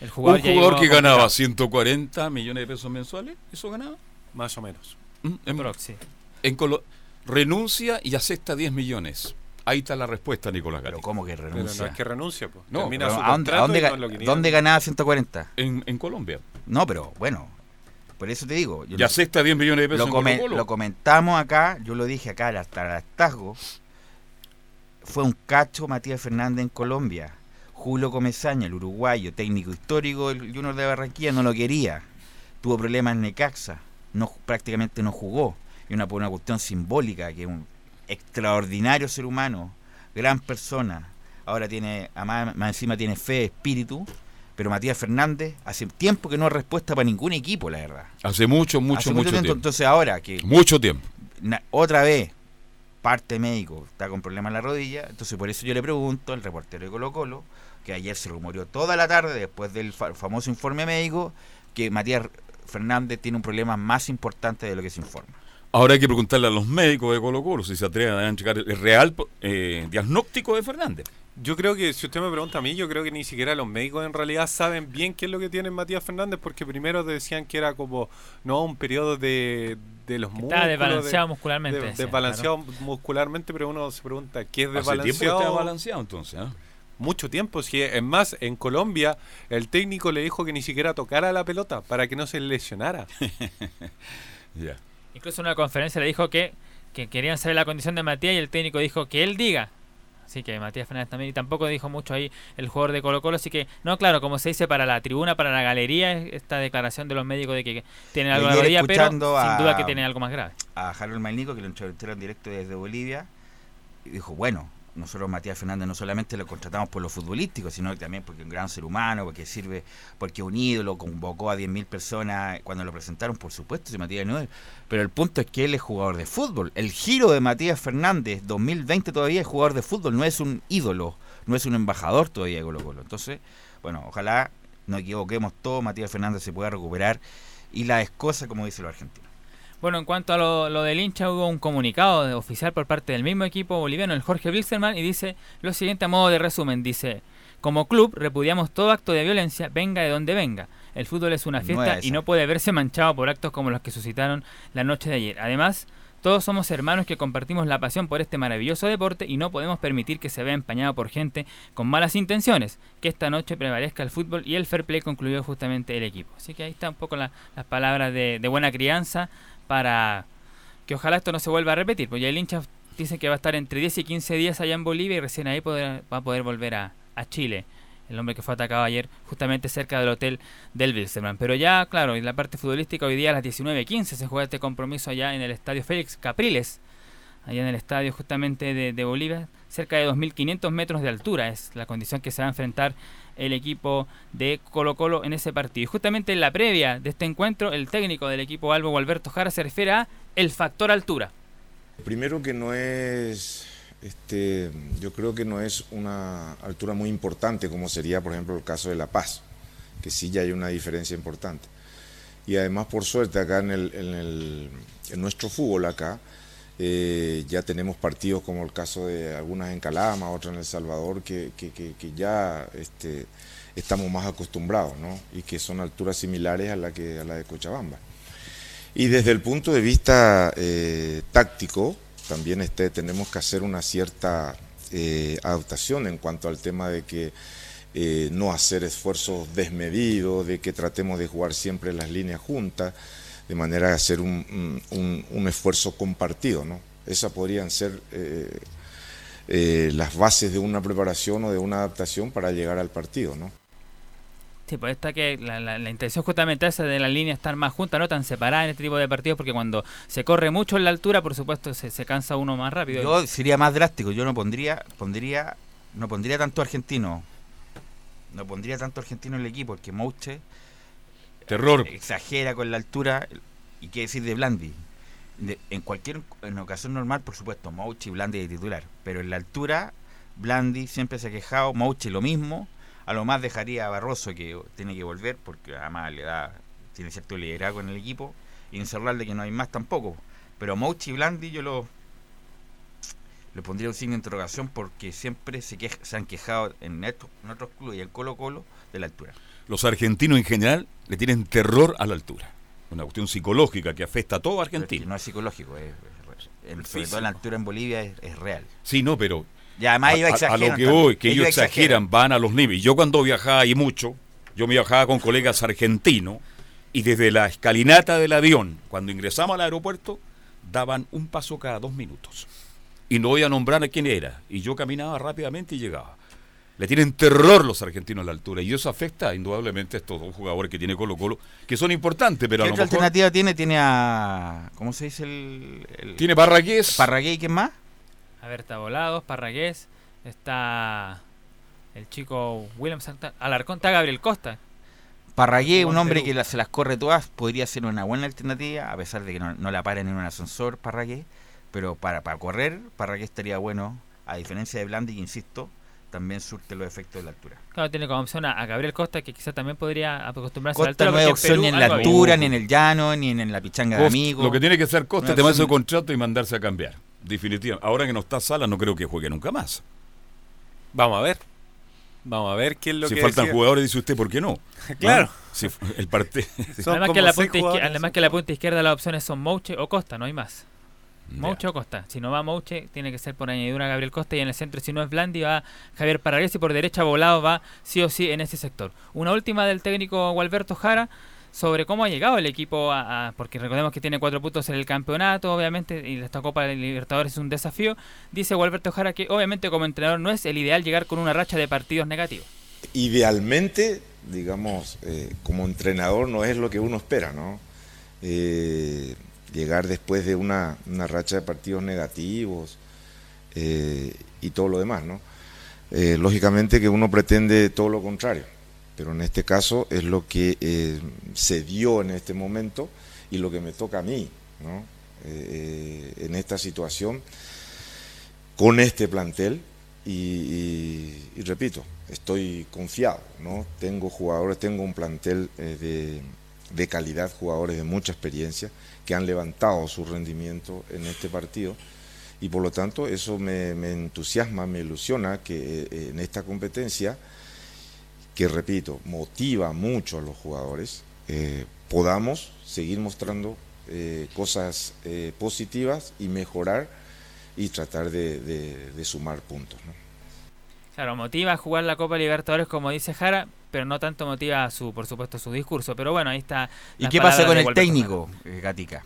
el jugador... Un ya jugador llegó que ganaba complicado. 140 millones de pesos mensuales, ¿eso ganaba? Más o menos. Mm, En, sí. en Colo- renuncia y acepta 10 millones. Ahí está la respuesta, Nicolás Gatica. Pero ¿cómo que Pero renuncia? no es que renuncia, pues. No, Termina Pero su ¿a dónde, a contrato dónde y ga- con lo que dónde ganaba 140? En, en Colombia. No, pero bueno, por eso te digo. yo Y lo- acepta 10 millones de pesos lo, en comen- Colo-Colo. lo comentamos acá, yo lo dije acá hasta el hartazgo. Fue un cacho Matías Fernández en Colombia. Julio Comesaña, el uruguayo, técnico histórico del Junior de Barranquilla, no lo quería. Tuvo problemas en Necaxa. No, prácticamente no jugó. Y una, por una cuestión simbólica, que es un extraordinario ser humano, gran persona. Ahora tiene, además, más encima tiene fe, espíritu. Pero Matías Fernández hace tiempo que no hay respuesta para ningún equipo, la verdad. Hace mucho, mucho, Hace mucho tiempo. Entonces ahora que Mucho tiempo. na- otra vez parte médico está con problemas en la rodilla, entonces por eso yo le pregunto al reportero de Colo Colo, que ayer se rumoreó toda la tarde después del fa- famoso informe médico, que Matías Fernández tiene un problema más importante de lo que se informa. Ahora hay que preguntarle a los médicos de Colo Colo si se atreven a checar el real eh, diagnóstico de Fernández. Yo creo que, si usted me pregunta a mí, yo creo que ni siquiera los médicos en realidad saben bien qué es lo que tiene Matías Fernández, porque primero decían que era como, no, un periodo de, de los músculos. estaba desbalanceado de- muscularmente, de- decían, desbalanceado muscularmente, pero uno se pregunta, ¿qué es Hace desbalanceado? está balanceado entonces. ¿ah? Mucho tiempo, sí. Es más, en Colombia, el técnico le dijo que ni siquiera tocara la pelota para que no se lesionara. Ya. Incluso en una conferencia le dijo que, que querían saber la condición de Matías y el técnico dijo que él diga. Así que Matías Fernández también, y tampoco dijo mucho ahí el jugador de Colo Colo, así que, no, claro, como se dice para la tribuna, para la galería, es esta declaración de los médicos de que tienen algo rodilla, pero sin duda que tienen algo más grave. A Harold Malnico, que lo entrevistaron en directo desde Bolivia, y dijo, bueno, nosotros Matías Fernández no solamente lo contratamos por lo futbolístico, sino también porque es un gran ser humano, porque sirve, porque un ídolo, convocó a 10.000 personas cuando lo presentaron, por supuesto, si Matías no es. Pero el punto es que él es jugador de fútbol. El giro de Matías Fernández 2020 todavía es jugador de fútbol, no es un ídolo, no es un embajador todavía de Colo Colo. Entonces, bueno, ojalá no equivoquemos todos, Matías Fernández se pueda recuperar y la es cosa como dicen los argentinos. Bueno, en cuanto a lo, lo del hincha, hubo un comunicado oficial por parte del mismo equipo boliviano, el Jorge Wilstermann, y dice lo siguiente a modo de resumen, dice, como club repudiamos todo acto de violencia, venga de donde venga. El fútbol es una fiesta es y no puede verse manchado por actos como los que suscitaron la noche de ayer. Además, todos somos hermanos que compartimos la pasión por este maravilloso deporte y no podemos permitir que se vea empañado por gente con malas intenciones. Que esta noche prevalezca el fútbol y el fair play concluyó justamente el equipo. Así que ahí está un poco la- las palabras de, de buena crianza para que ojalá esto no se vuelva a repetir. Ya el hincha dice que va a estar entre 10 y 15 días allá en Bolivia y recién ahí podrá- va a poder volver a, a Chile. El hombre que fue atacado ayer justamente cerca del hotel del Wilstermann. Pero ya, claro, en la parte futbolística, hoy día a las 19.15 se juega este compromiso allá en el estadio Félix Capriles, allá en el estadio justamente de, de Bolivia. cerca de 2.500 metros de altura. Es la condición que se va a enfrentar el equipo de Colo Colo en ese partido. Y justamente en la previa de este encuentro, el técnico del equipo Albo, Alberto Jara, se refiere a el factor altura. Primero que no es, este, yo creo que no es una altura muy importante como sería, por ejemplo, el caso de La Paz, que sí ya hay una diferencia importante. Y además, por suerte, acá en, el, en, el, en nuestro fútbol acá, eh, ya tenemos partidos como el caso de algunas en Calama, otras en El Salvador, que, que, ya este, estamos más acostumbrados, ¿no? Y que son alturas similares a la, que, a la de Cochabamba. Y desde el punto de vista eh, táctico, también este, tenemos que hacer una cierta eh, adaptación en cuanto al tema de que no hacer esfuerzos desmedidos, de que tratemos de jugar siempre las líneas juntas, de manera de hacer un, un, un esfuerzo compartido. ¿no? Esas podrían ser eh, eh, las bases de una preparación o de una adaptación para llegar al partido. ¿no? Sí, pues está que la, la, la intención justamente esa de la línea estar más juntas, no tan separadas en este tipo de partidos, porque cuando se corre mucho en la altura, por supuesto, se, se cansa uno más rápido. Yo sería más drástico, yo no pondría, pondría, no pondría tanto argentino, no pondría tanto argentino en el equipo, porque Mouche Terror. exagera con la altura y qué decir de Blandi. En cualquier en ocasión normal, por supuesto, Mouche y Blandi de titular, pero en la altura Blandi siempre se ha quejado, Mouche lo mismo, a lo más dejaría a Barroso que tiene que volver porque además le da tiene cierto liderazgo en el equipo y encerrarle que no hay más tampoco. Pero Mouche y Blandi yo lo le pondría un signo de interrogación porque siempre se, quej- se han quejado en, estos- en otros clubes y en Colo Colo de la altura. Los argentinos en general le tienen terror a la altura. Una cuestión psicológica que afecta a todo argentino. no es psicológico, es, es- en- sobre todo la altura en Bolivia es, real. Sí, no, pero Y además a, ellos a- a exageran lo que voy, que ellos, Ellos exageran, exageran. van a los niveles. Yo cuando viajaba y mucho, yo me viajaba con colegas argentinos y desde la escalinata del avión, cuando ingresamos al aeropuerto, daban un paso cada dos minutos. Y no voy a nombrar a quién era. Y yo caminaba rápidamente y llegaba. Le tienen terror los argentinos a la altura y eso afecta indudablemente a estos dos jugadores que tiene Colo Colo, que son importantes, pero a ¿Qué lo otra mejor alternativa tiene? Tiene a. ¿Cómo se dice el.? el- tiene Parragués. Parragués y quién más? A ver, está Volados, Parragués, está el chico William Santa, Alarcón, está Gabriel Costa. Parragués, Jugó un hombre que la- se las corre todas, podría ser una buena alternativa, a pesar de que no, no la paren en un ascensor, Parragués. Pero para, para correr, Parragués estaría bueno, a diferencia de Blandi, que insisto, también surte los efectos de la altura. Claro, tiene como opción a, a Gabriel Costa, que quizás también podría acostumbrarse a la Costa altura. no es en opción Perú ni en la había. altura, ni en el llano, ni en la pichanga de Costa- amigos. Lo que tiene que hacer Costa No es opción- su contrato y mandarse a cambiar. Definitivamente. Ahora que no está Sala, no creo que juegue nunca más. Vamos a ver. Vamos a ver qué es lo si que faltan decía. jugadores, dice usted, ¿por qué no? Claro. Si el partido. Además, que, la punta además que la punta izquierda las opciones son Mouche o Costa, no hay más. Mouche o Costa. Si no va Mouche, tiene que ser por añadidura Gabriel Costa y en el centro, si no es Blandi, va Javier Parragués y por derecha Volado va sí o sí en ese sector. Una última del técnico Gualberto Jara sobre cómo ha llegado el equipo a, a- porque recordemos que tiene cuatro puntos en el campeonato, obviamente, y esta Copa de Libertadores es un desafío. Dice Gualberto Jara que obviamente como entrenador no es el ideal llegar con una racha de partidos negativos. Idealmente, digamos, eh, como entrenador no es lo que uno espera, ¿no? Eh, llegar después de una, racha de partidos negativos eh, y todo lo demás, ¿no? Eh, lógicamente que uno pretende todo lo contrario, pero en este caso es lo que eh, se dio en este momento y lo que me toca a mí, ¿no? En esta situación, con este plantel, y, repito, estoy confiado, ¿no? Tengo jugadores, tengo un plantel de, de calidad, jugadores de mucha experiencia, que han levantado su rendimiento en este partido, y por lo tanto eso me, entusiasma, me ilusiona que eh, en esta competencia, que repito, motiva mucho a los jugadores, eh, podamos seguir mostrando eh, cosas positivas y mejorar y tratar de, sumar puntos. Claro, motiva jugar la Copa Libertadores como dice Jara, pero no tanto motiva su, por supuesto, su discurso. Pero bueno, ahí está. ¿Y qué pasa con el técnico, eh, Gatica?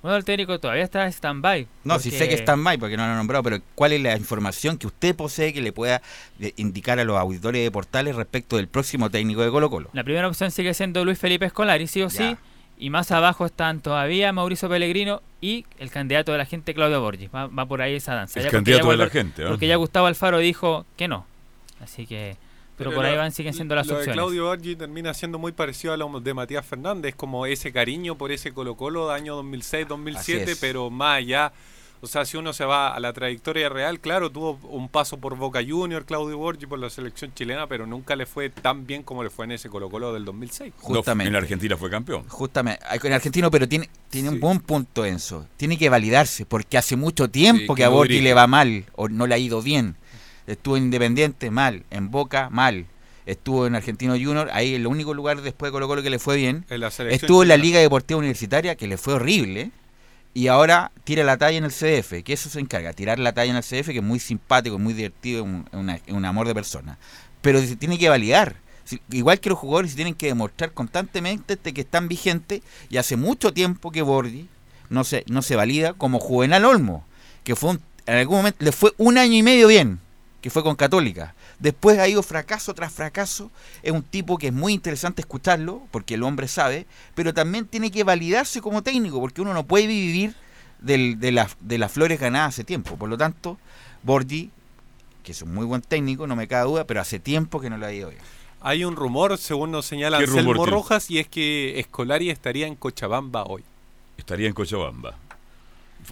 Bueno, el técnico todavía está en stand-by. No, si sé que está en porque no lo han nombrado, pero ¿cuál es la información que usted posee que le pueda eh, indicar a los auditores de portales respecto del próximo técnico de Colo Colo? La primera opción sigue siendo Luis Felipe Escolari, sí o sí. Y más abajo están todavía Mauricio Pellegrino y el candidato de la gente Claudio Borgi. Va, va por ahí esa danza. El Ya candidato ya de la gente, ¿eh? Porque ya Gustavo Alfaro dijo que no. Así que... Pero, por ahí lo- van, siguen siendo las lo de opciones. Claudio Borgi termina siendo muy parecido a lo de Matías Fernández, como ese cariño por ese Colo Colo de año 2006-2007, Así es. pero más allá. O sea, si uno se va a la trayectoria real, claro, tuvo un paso por Boca Junior, Claudio Borgi, por la selección chilena, pero nunca le fue tan bien como le fue en ese Colo Colo del 2006. Justamente. en Argentina fue campeón. Justamente, en argentino, pero tiene, tiene un buen punto Enzo. Tiene que validarse, porque hace mucho tiempo Sí, que a Borgi le va mal, o no le ha ido bien. Estuvo en Independiente, mal. En Boca, mal. Estuvo en Argentino Junior, ahí el único lugar después de Colo Colo que le fue bien. En la Estuvo en la. Liga Deportiva Universitaria, que le fue horrible. Y ahora tira la talla en el CDF, que eso se encarga, tirar la talla en el CDF, que es muy simpático, muy divertido, un, una- un amor de persona. Pero se tiene que validar. Igual que los jugadores se tienen que demostrar constantemente este que están vigentes y hace mucho tiempo que Borgi no se, no se valida como Juvenal Olmo, que fue un- en algún momento le fue un año y medio bien, que fue con Católica. Después ha ido fracaso tras fracaso. Es un tipo que es muy interesante escucharlo, porque el hombre sabe, pero también tiene que validarse como técnico, porque uno no puede vivir del- de, las de las flores ganadas hace tiempo. Por lo tanto, Borgi, que es un muy buen técnico, no me cabe duda, pero hace tiempo que no lo ha ido bien. Hay un rumor, según nos señala ¿Qué Anselmo? Rojas, y es que Escolari estaría en Cochabamba hoy. Estaría en Cochabamba.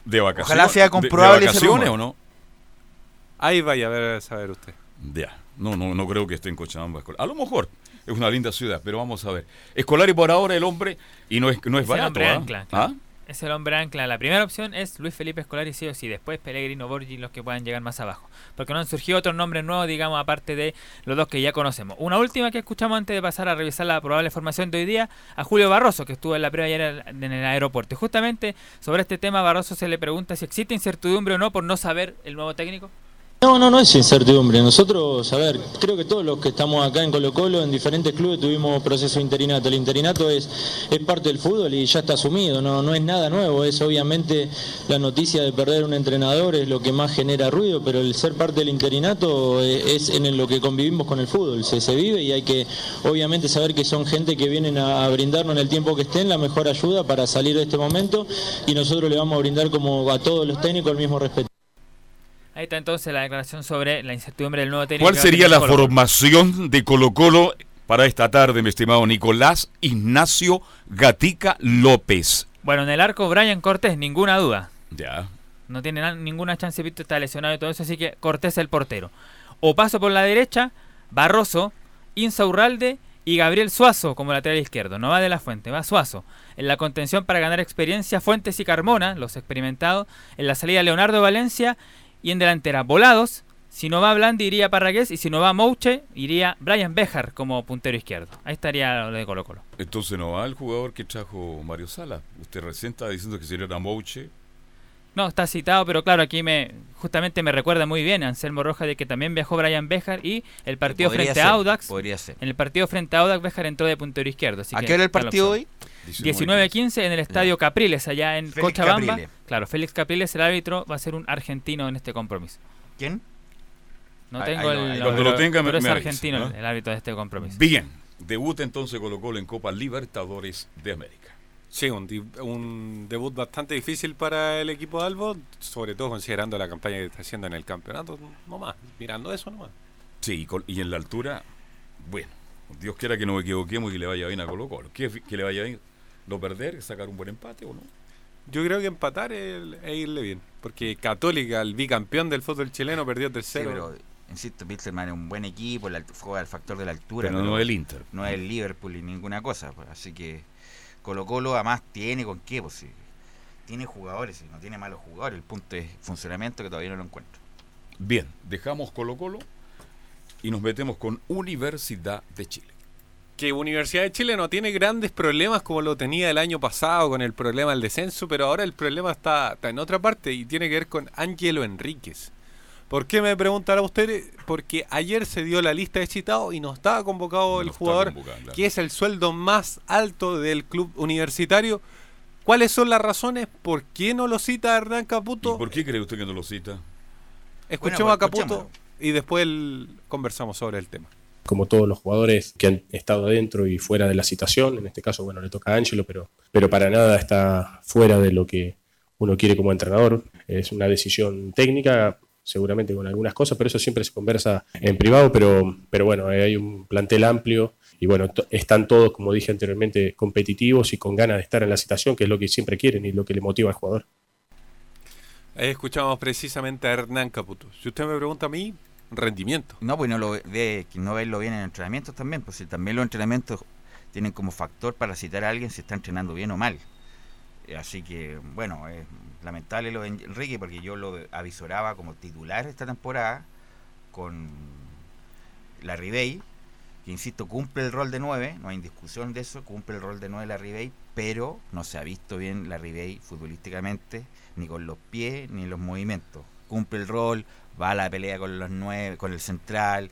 ¿De vacaciones? Ojalá sea ¿De- comprobable ¿De, ese vacaciones rumor. o no? Ahí vaya a ver a saber usted. Ya. No, no, no creo que esté en Cochabamba. Escolar. A lo mejor es una linda ciudad, pero vamos a ver. Escolari por ahora el hombre y no es, no es, el barato. hombre ancla. ¿Ah? claro. Es el hombre ancla. La primera opción es Luis Felipe Escolari, sí o sí. Después Pellegrino Borgi, los que puedan llegar más abajo. Porque no han surgido otros nombres nuevos, digamos, aparte de los dos que ya conocemos. Una última que escuchamos antes de pasar a revisar la probable formación de hoy día, a Julio Barroso, que estuvo en la prueba ayer en el aeropuerto. Y justamente sobre este tema, Barroso se le pregunta si existe incertidumbre o no por no saber el nuevo técnico. No, no, no es incertidumbre. Nosotros, a ver, creo que todos los que estamos acá en Colo Colo, en diferentes clubes, tuvimos proceso de interinato. El interinato es, es parte del fútbol y ya está asumido, no, no es nada nuevo. Es obviamente la noticia de perder un entrenador es lo que más genera ruido, pero el ser parte del interinato es, en lo que convivimos con el fútbol. Se, se vive y hay que obviamente saber que son gente que vienen a, a brindarnos en el tiempo que estén la mejor ayuda para salir de este momento y nosotros le vamos a brindar como a todos los técnicos el mismo respeto. Ahí está entonces la declaración sobre la incertidumbre del nuevo técnico. ¿Cuál sería la formación de Colo Colo para esta tarde, mi estimado Nicolás Ignacio Gatica López? Bueno, en el arco Brian Cortés, ninguna duda. Ya. No tiene na- ninguna chance, Pito está lesionado y todo eso, así que Cortés es el portero. O paso por la derecha, Barroso, Insaurralde y Gabriel Suazo como lateral izquierdo. No va de la fuente, va Suazo. En la contención para ganar experiencia, Fuentes y Carmona, los experimentados. En la salida, Leonardo Valencia. Y en delantera, Volados. Si no va Blandi, iría Parragués. Y si no va Mouche, iría Brian Bejar como puntero izquierdo. Ahí estaría lo de Colo Colo. Entonces no va el jugador que trajo Mario Sala. Usted recién estaba diciendo que sería Mouche. No, está citado, pero claro, aquí me justamente me recuerda muy bien a Anselmo Rojas de que también viajó Brian Bejar y el partido Podría frente ser, a Audax. podría ser. En el partido frente a Audax, Bejar entró de puntero izquierdo. así ¿A que qué hora el partido hoy? 19-15 en el estadio Capriles, allá en Félix Cochabamba. Capriles. Claro, Félix Capriles, el árbitro, va a ser un argentino en este compromiso. ¿Quién? No tengo el. no, Cuando pero- lo tenga, me- pero es me avisa, argentino ¿no? el árbitro de este compromiso. Bien. Debuta entonces Colo Colo en Copa Libertadores de América. Sí, un, debut bastante difícil para el equipo de Albo, sobre todo considerando la campaña que está haciendo en el campeonato, nomás, mirando eso nomás. Sí, y col- y en la altura, bueno, Dios quiera que no me equivoquemos y que le vaya bien a Colo Colo. ¿Qué, que le vaya bien? ¿No perder? ¿Sacar un buen empate o no? Yo creo que empatar es, es irle bien, porque Católica, el bicampeón del fútbol chileno, perdió Sí, tercero. pero insisto, Pilserman es un buen equipo, alt- juega el factor de la altura. Pero no es el Inter. No es el Liverpool y ninguna cosa. pues, así que Colo Colo además tiene con qué, pues sí. Tiene jugadores, y no tiene malos jugadores. El punto es funcionamiento que todavía no lo encuentro. Bien, dejamos Colo Colo y nos metemos con Universidad de Chile. que Universidad de Chile no tiene grandes problemas como lo tenía el año pasado con el problema del descenso, pero ahora el problema está, está en otra parte y tiene que ver con Ángelo Enríquez. ¿Por qué me preguntará usted? Porque ayer se dio la lista de citados y no estaba convocado el jugador, convocado, claro. que es el sueldo más alto del club universitario. ¿Cuáles son las razones? ¿Por qué no lo cita Hernán Caputo? ¿Por qué cree usted que no lo cita? Escuchemos Bueno, a Caputo y después el- conversamos sobre el tema. como todos los jugadores que han estado adentro y fuera de la situación. En este caso, bueno, le toca a Angelo, pero, pero para nada está fuera de lo que uno quiere como entrenador. Es una decisión técnica, seguramente con algunas cosas, pero eso siempre se conversa en privado, pero, pero bueno, hay un plantel amplio y bueno, están todos, como dije anteriormente, competitivos y con ganas de estar en la situación, que es lo que siempre quieren y lo que le motiva al jugador. Ahí escuchamos precisamente a Hernán Caputo. Si usted me pregunta a mí, rendimiento. No, pues no lo ve, que no verlo bien en entrenamientos también, pues si también los entrenamientos tienen como factor para citar a alguien si está entrenando bien o mal. Así que, bueno, es lamentable lo de Enrique porque yo lo avisoraba como titular esta temporada con la Ribey, que insisto, cumple el rol de 9, no hay discusión de eso, cumple el rol de 9 la Ribey, pero no se ha visto bien la Ribey futbolísticamente, ni con los pies, ni los movimientos. Cumple el rol, va a la pelea con los 9, con el central,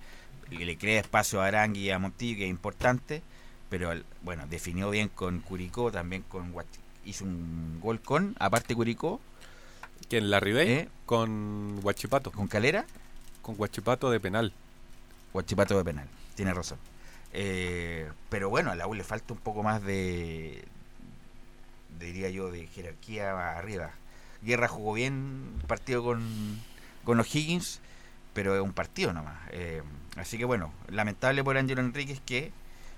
le crea espacio a Arangui y a Montillo, que es importante, pero bueno, definió bien con Curicó, también con Guach- hizo un gol con, aparte Curicó. Que en la Ribey, ¿Eh? con Guachipato. ¿Con Calera? Con Guachipato de penal. Guachipato de penal, tiene razón. Eh, pero bueno, a la U le falta un poco más de, diría yo, de jerarquía arriba. Guerra jugó bien partido con, con O'Higgins, pero es un partido nomás. Eh, así que bueno, lamentable por Ángelo Enríquez que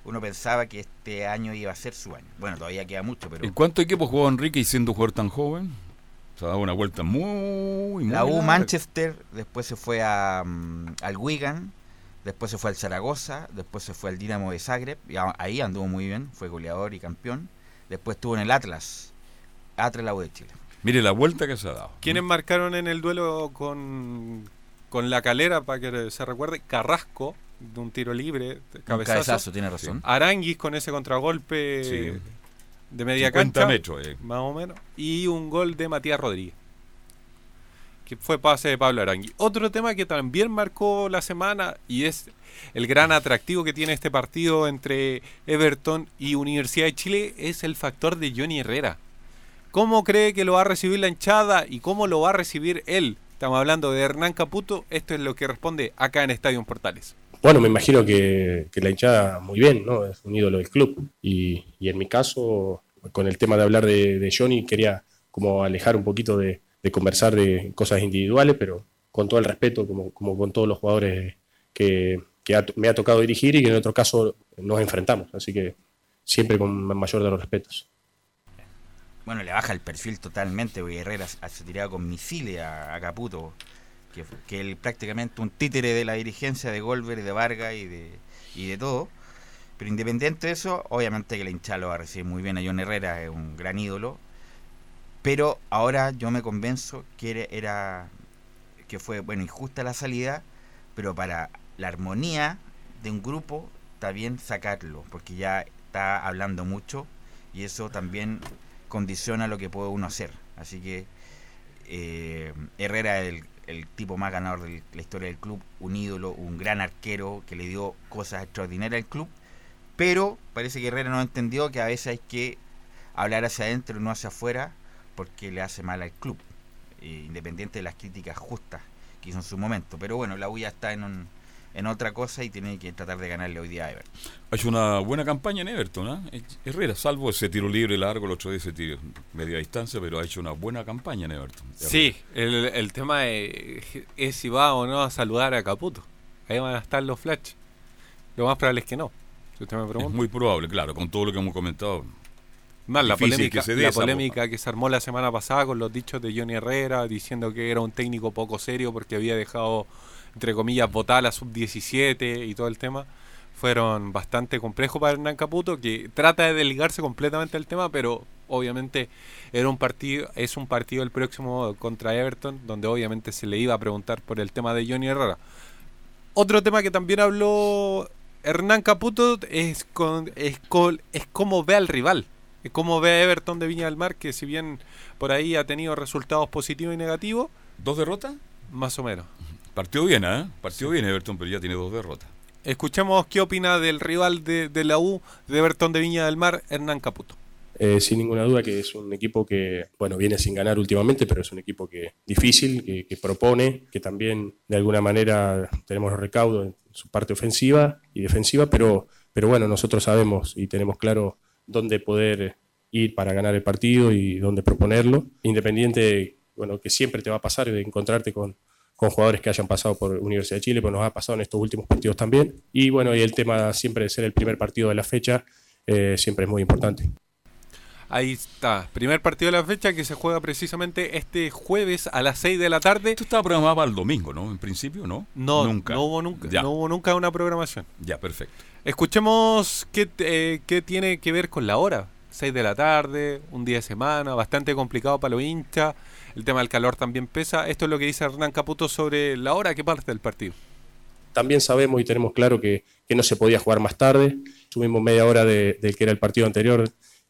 uno pensaba que este año iba a ser su año. Bueno, todavía queda mucho, pero ¿En cuántos equipos jugó Enrique y siendo jugador tan joven? Se ha dado una vuelta muy, muy La U larga. Manchester, después se fue a, mm, al Wigan, después se fue al Zaragoza, después se fue al Dinamo de Zagreb, y a- ahí anduvo muy bien, fue goleador y campeón. Después estuvo en el Atlas, Atlas la U de Chile. Mire la vuelta que se ha dado. ¿Quiénes marcaron en el duelo con, con la calera, para que se recuerde? Carrasco, de un tiro libre, de cabezazo. cabezazo, tiene razón. Aranguis con ese contragolpe Sí. de media 50 cancha. metros, eh. Más o menos. Y un gol de Matías Rodríguez. Que fue pase de Pablo Arangui. Otro tema que también marcó la semana y es el gran atractivo que tiene este partido entre Everton y Universidad de Chile es el factor de Johnny Herrera. ¿Cómo cree que lo va a recibir la hinchada y cómo lo va a recibir él? Estamos hablando de Hernán Caputo. Esto es lo que responde acá en Estadio Portales. Bueno, me imagino que, la hinchada muy bien, ¿no? Es un ídolo del club. Y, y en mi caso, con el tema de hablar de, Johnny, quería como alejar un poquito de, de conversar de cosas individuales, pero con todo el respeto, como, con todos los jugadores que, ha- me ha tocado dirigir y que en otro caso nos enfrentamos. Así que siempre con mayor de los respetos. Bueno, le baja el perfil totalmente, porque Herrera se se tiraba con misiles a Caputo, que, que él prácticamente un títere de la dirigencia de Golver y de Vargas y de, y de todo. Pero independiente de eso, obviamente que la hinchada a recibir muy bien a John Herrera, es un gran ídolo. Pero ahora yo me convenzo que era, era- que fue bueno injusta la salida, pero para la armonía de un grupo está bien sacarlo, porque ya está hablando mucho y eso también condiciona lo que puede uno hacer. Así que eh, Herrera es el, el tipo más ganador de la historia del club, un ídolo, un gran arquero que le dio cosas extraordinarias al club, pero parece que Herrera no entendió que a veces hay que hablar hacia adentro y no hacia afuera porque le hace mal al club, eh, independiente de las críticas justas que hizo en su momento. Pero bueno, la U está en, un- en otra cosa y tiene que tratar de ganarle hoy día a Everton. Ha hecho una buena campaña en Everton, ¿ah? Herrera, salvo ese tiro libre largo, el otro día ese tiro media distancia, pero ha hecho una buena campaña en Everton. Sí, el, el tema es, es si va o no a saludar a Caputo. Ahí van a estar los flash. Lo más probable es que no. Si usted me Es pregunta. muy probable, claro, con todo lo que hemos comentado. Más la polémica, que se dé la polémica que se armó la semana pasada con los dichos de Johnny Herrera diciendo que era un técnico poco serio porque había dejado, entre comillas, votar a la sub-17 y todo el tema, fueron bastante complejos para Hernán Caputo, que trata de desligarse completamente del tema, pero obviamente era un partido, es un partido el próximo contra Everton, donde obviamente se le iba a preguntar por el tema de Johnny Herrera. Otro tema que también habló Hernán Caputo es, con, es, con- es cómo ve al rival. Es cómo ve a Everton de Viña del Mar, que si bien por ahí ha tenido resultados positivos y negativos. ¿Dos derrotas? Más o menos. Partió bien, ¿eh? Partió bien Everton, pero ya tiene dos derrotas. Escuchemos qué opina del rival de, de la U de Everton de Viña del Mar, Hernán Caputo. Eh, sin ninguna duda que es un equipo que, bueno, viene sin ganar últimamente, pero es un equipo que difícil, que, que propone, que también de alguna manera tenemos los recaudos, su parte ofensiva y defensiva, pero, pero bueno, nosotros sabemos y tenemos claro dónde poder ir para ganar el partido y dónde proponerlo. Independiente, bueno, que siempre te va a pasar de encontrarte con, con jugadores que hayan pasado por Universidad de Chile, pues nos ha pasado en estos últimos partidos también. Y bueno, y el tema siempre de ser el primer partido de la fecha, eh, siempre es muy importante. Ahí está, primer partido de la fecha que se juega precisamente este jueves a las 6 de la tarde. Esto estaba programado para el domingo, ¿no? En principio, ¿no? No, nunca. no hubo nunca, Ya. no hubo nunca una programación. Ya, perfecto. Escuchemos qué, eh, qué tiene que ver con la hora. 6 de la tarde, un día de semana, bastante complicado para los hinchas. El tema del calor también pesa. Esto es lo que dice Hernán Caputo sobre la hora que parte del partido. También sabemos y tenemos claro que, que no se podía jugar más tarde. Subimos media hora de- del que era el partido anterior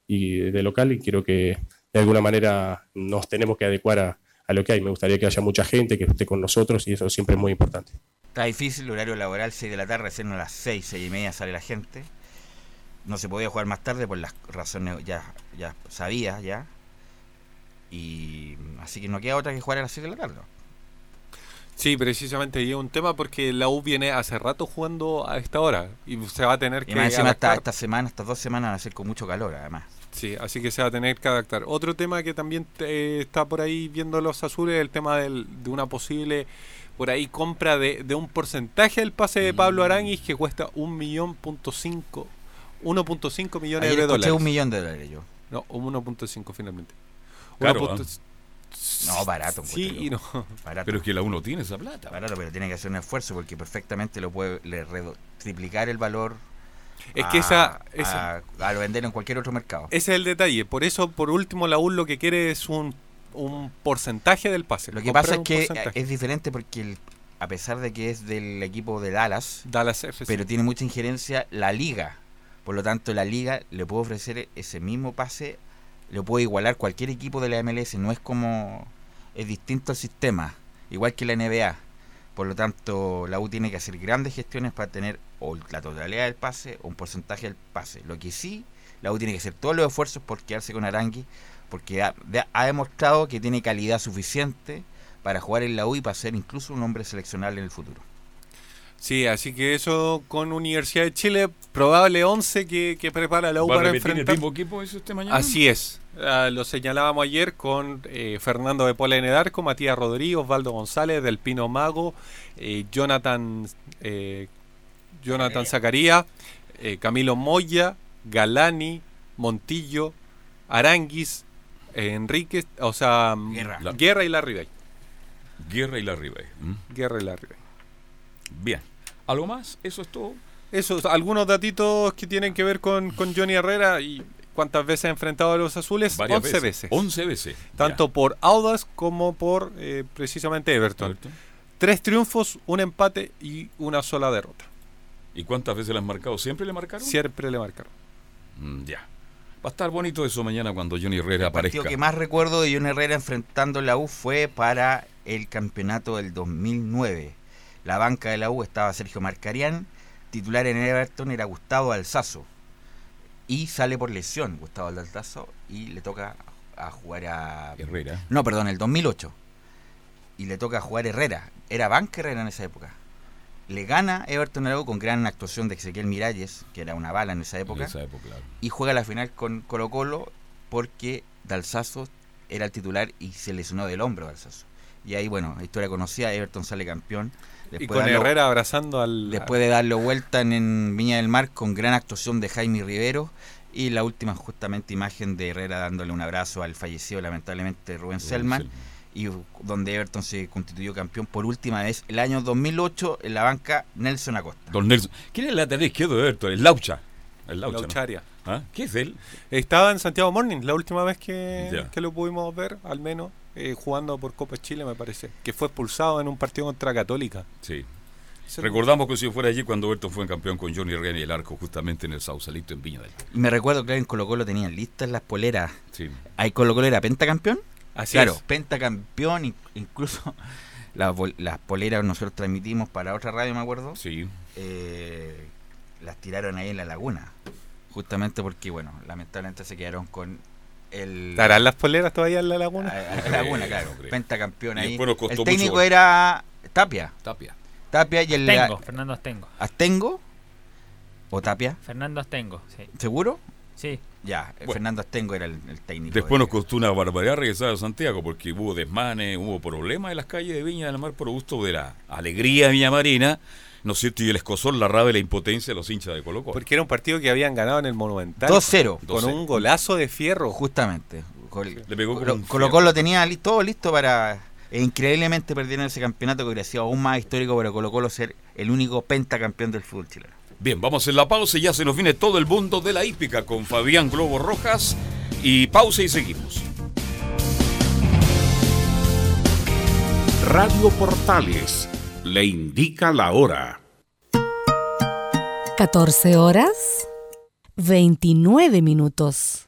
y de local y creo que de alguna manera nos tenemos que adecuar a, a lo que hay. Me gustaría que haya mucha gente que esté con nosotros y eso siempre es muy importante. Está difícil el horario laboral, 6 de la tarde, recién a las 6, 6 y media sale la gente. No se podía jugar más tarde por las razones ya, ya sabía ya. Y así que no queda otra que jugar a las 6 de la tarde. Sí, precisamente y es un tema porque la U viene hace rato jugando a esta hora y se va a tener Y que más encima esta, esta semana, estas dos semanas van a ser con mucho calor además. Sí, así que se va a tener que adaptar. Otro tema que también eh, está por ahí viendo los azules es el tema del- de una posible por ahí compra de, de un porcentaje del pase de Mm. Pablo Aranguis que cuesta un millón punto cinco 1.5 millones Ayer de dólares. un millón de dólares yo. No, un 1.5 finalmente. Caro, 1.5 ¿ah? No, barato. Sí no. Barato. Pero es que la uno tiene esa plata. Barato, pero tiene que hacer un esfuerzo porque perfectamente lo puede le triplicar el valor. Es a- que esa- esa- a, a lo vender en cualquier otro mercado. Ese es el detalle. Por eso, por último, la U lo que quiere es un, un porcentaje del pase. Lo que comprar pasa es que porcentaje. es diferente porque el- a pesar de que es del equipo de Dallas, Dallas FC. pero tiene mucha injerencia la liga. Por lo tanto, la liga le puede ofrecer ese mismo pase, lo puede igualar cualquier equipo de la MLS. No es como es distinto el sistema, igual que la NBA. Por lo tanto, la U tiene que hacer grandes gestiones para tener o la totalidad del pase o un porcentaje del pase. Lo que sí, la U tiene que hacer todos los esfuerzos por quedarse con Arangui, porque ha, ha demostrado que tiene calidad suficiente para jugar en la U y para ser incluso un hombre seleccionable en el futuro. Sí, así que eso con Universidad de Chile, probable 11 que, que prepara la U ¿Va a para el enfrentar. mismo equipo este mañana? Así es. Ah, lo señalábamos ayer con eh, Fernando de Pola en el arco, Matías Rodríguez, Osvaldo González, Del Pino Mago, eh, Jonathan eh, Jonathan Zacarías, eh, Camilo Moya, Galani, Montillo, Aranguis, eh, Enríquez, o sea, mm, Guerra. La- Guerra y Larribey. Guerra y la Ribey. Guerra y Larribey. Bien. ¿Algo más? ¿Eso es todo? Esos, algunos datitos que tienen que ver con, con Johnny Herrera y cuántas veces ha enfrentado a los azules. Varias 11 veces. veces. 11 veces. Tanto por Audas como por eh, precisamente Everton. Tres triunfos, un empate y una sola derrota. ¿Y cuántas veces le han marcado? ¿Siempre le marcaron? Siempre le marcaron. Mm, ya. Va a estar bonito eso mañana cuando Johnny Herrera El aparezca. que más recuerdo de John Herrera enfrentando la U fue para el campeonato del 2009. La banca de la U estaba Sergio Marcarián, titular en Everton era Gustavo Alzazo. Y sale por lesión Gustavo Alzazo y le toca a jugar a... Herrera. No, perdón, el 2008. Y le toca jugar Herrera. Era banca Herrera en esa época. Le gana Everton a la U con gran actuación de Ezequiel Miralles, que era una bala en esa época. En esa época, claro. Y juega la final con Colo Colo porque Dalsazo era el titular y se lesionó del hombro Dalsazo. Y ahí, bueno, historia conocida, Everton sale campeón. Y Después con de darlo- Herrera abrazando al. Después de darle vuelta en, en Viña del Mar con gran actuación de Jaime Rivero y la última justamente imagen de Herrera dándole un abrazo al fallecido lamentablemente Rubén Selman y donde Everton se constituyó campeón por última vez el año 2008 en la banca Nelson Acosta. Don Nelson. ¿Quién es el lateral izquierdo de Everton? El Laucha. El Laucha. ¿no? Laucharia. ¿Ah? ¿Qué es él? Estaba en Santiago Morning la última vez que, que lo pudimos ver, al menos, eh, jugando por Copa Chile, me parece. Que fue expulsado en un partido contra Católica. Sí. Recordamos que si fuera allí cuando Everton fue campeón con Johnny Herrera y el arco justamente en el Sausalito en Viña del Mar. Y me recuerdo que en Colo Colo tenían listas las poleras. Sí. ¿Hay Colo Colo era pentacampeón? Así claro, es. pentacampeón, in- incluso las, poleras nosotros transmitimos para otra radio, me acuerdo. Sí. Eh, las tiraron ahí en la laguna. Justamente porque, bueno, lamentablemente se quedaron con el... ¿Estarán las poleras todavía en la laguna? A la laguna, claro. Pentacampeón Y ahí. El técnico mucho- era Tapia. Tapia. Tapia y el. Astengo, Fernando Astengo. ¿Astengo? ¿O Tapia? Fernando Astengo, sí. ¿Seguro? Sí. Ya, Fernando Astengo era el, el técnico. Después nos costó una barbaridad regresar a Santiago porque hubo desmanes, hubo problemas en las calles de Viña del Mar por gusto de la alegría de Viña Marina, ¿no es cierto? Y el escosor, la rabia y la impotencia de los hinchas de Colo Colo. Porque era un partido que habían ganado en el Monumental. 2-0. Con un golazo de fierro. Justamente. Col- Le pegó Colo, un Colo Colo tenía li- todo listo para. E increíblemente perdieron ese campeonato que hubiera sido aún más histórico para Colo Colo ser el único pentacampeón del fútbol chileno. Bien, vamos en la pausa y ya se nos viene todo el mundo de la hípica con Fabián Globo Rojas. Y pausa y seguimos. Radio Portales le indica la hora. 14 horas 29 minutos.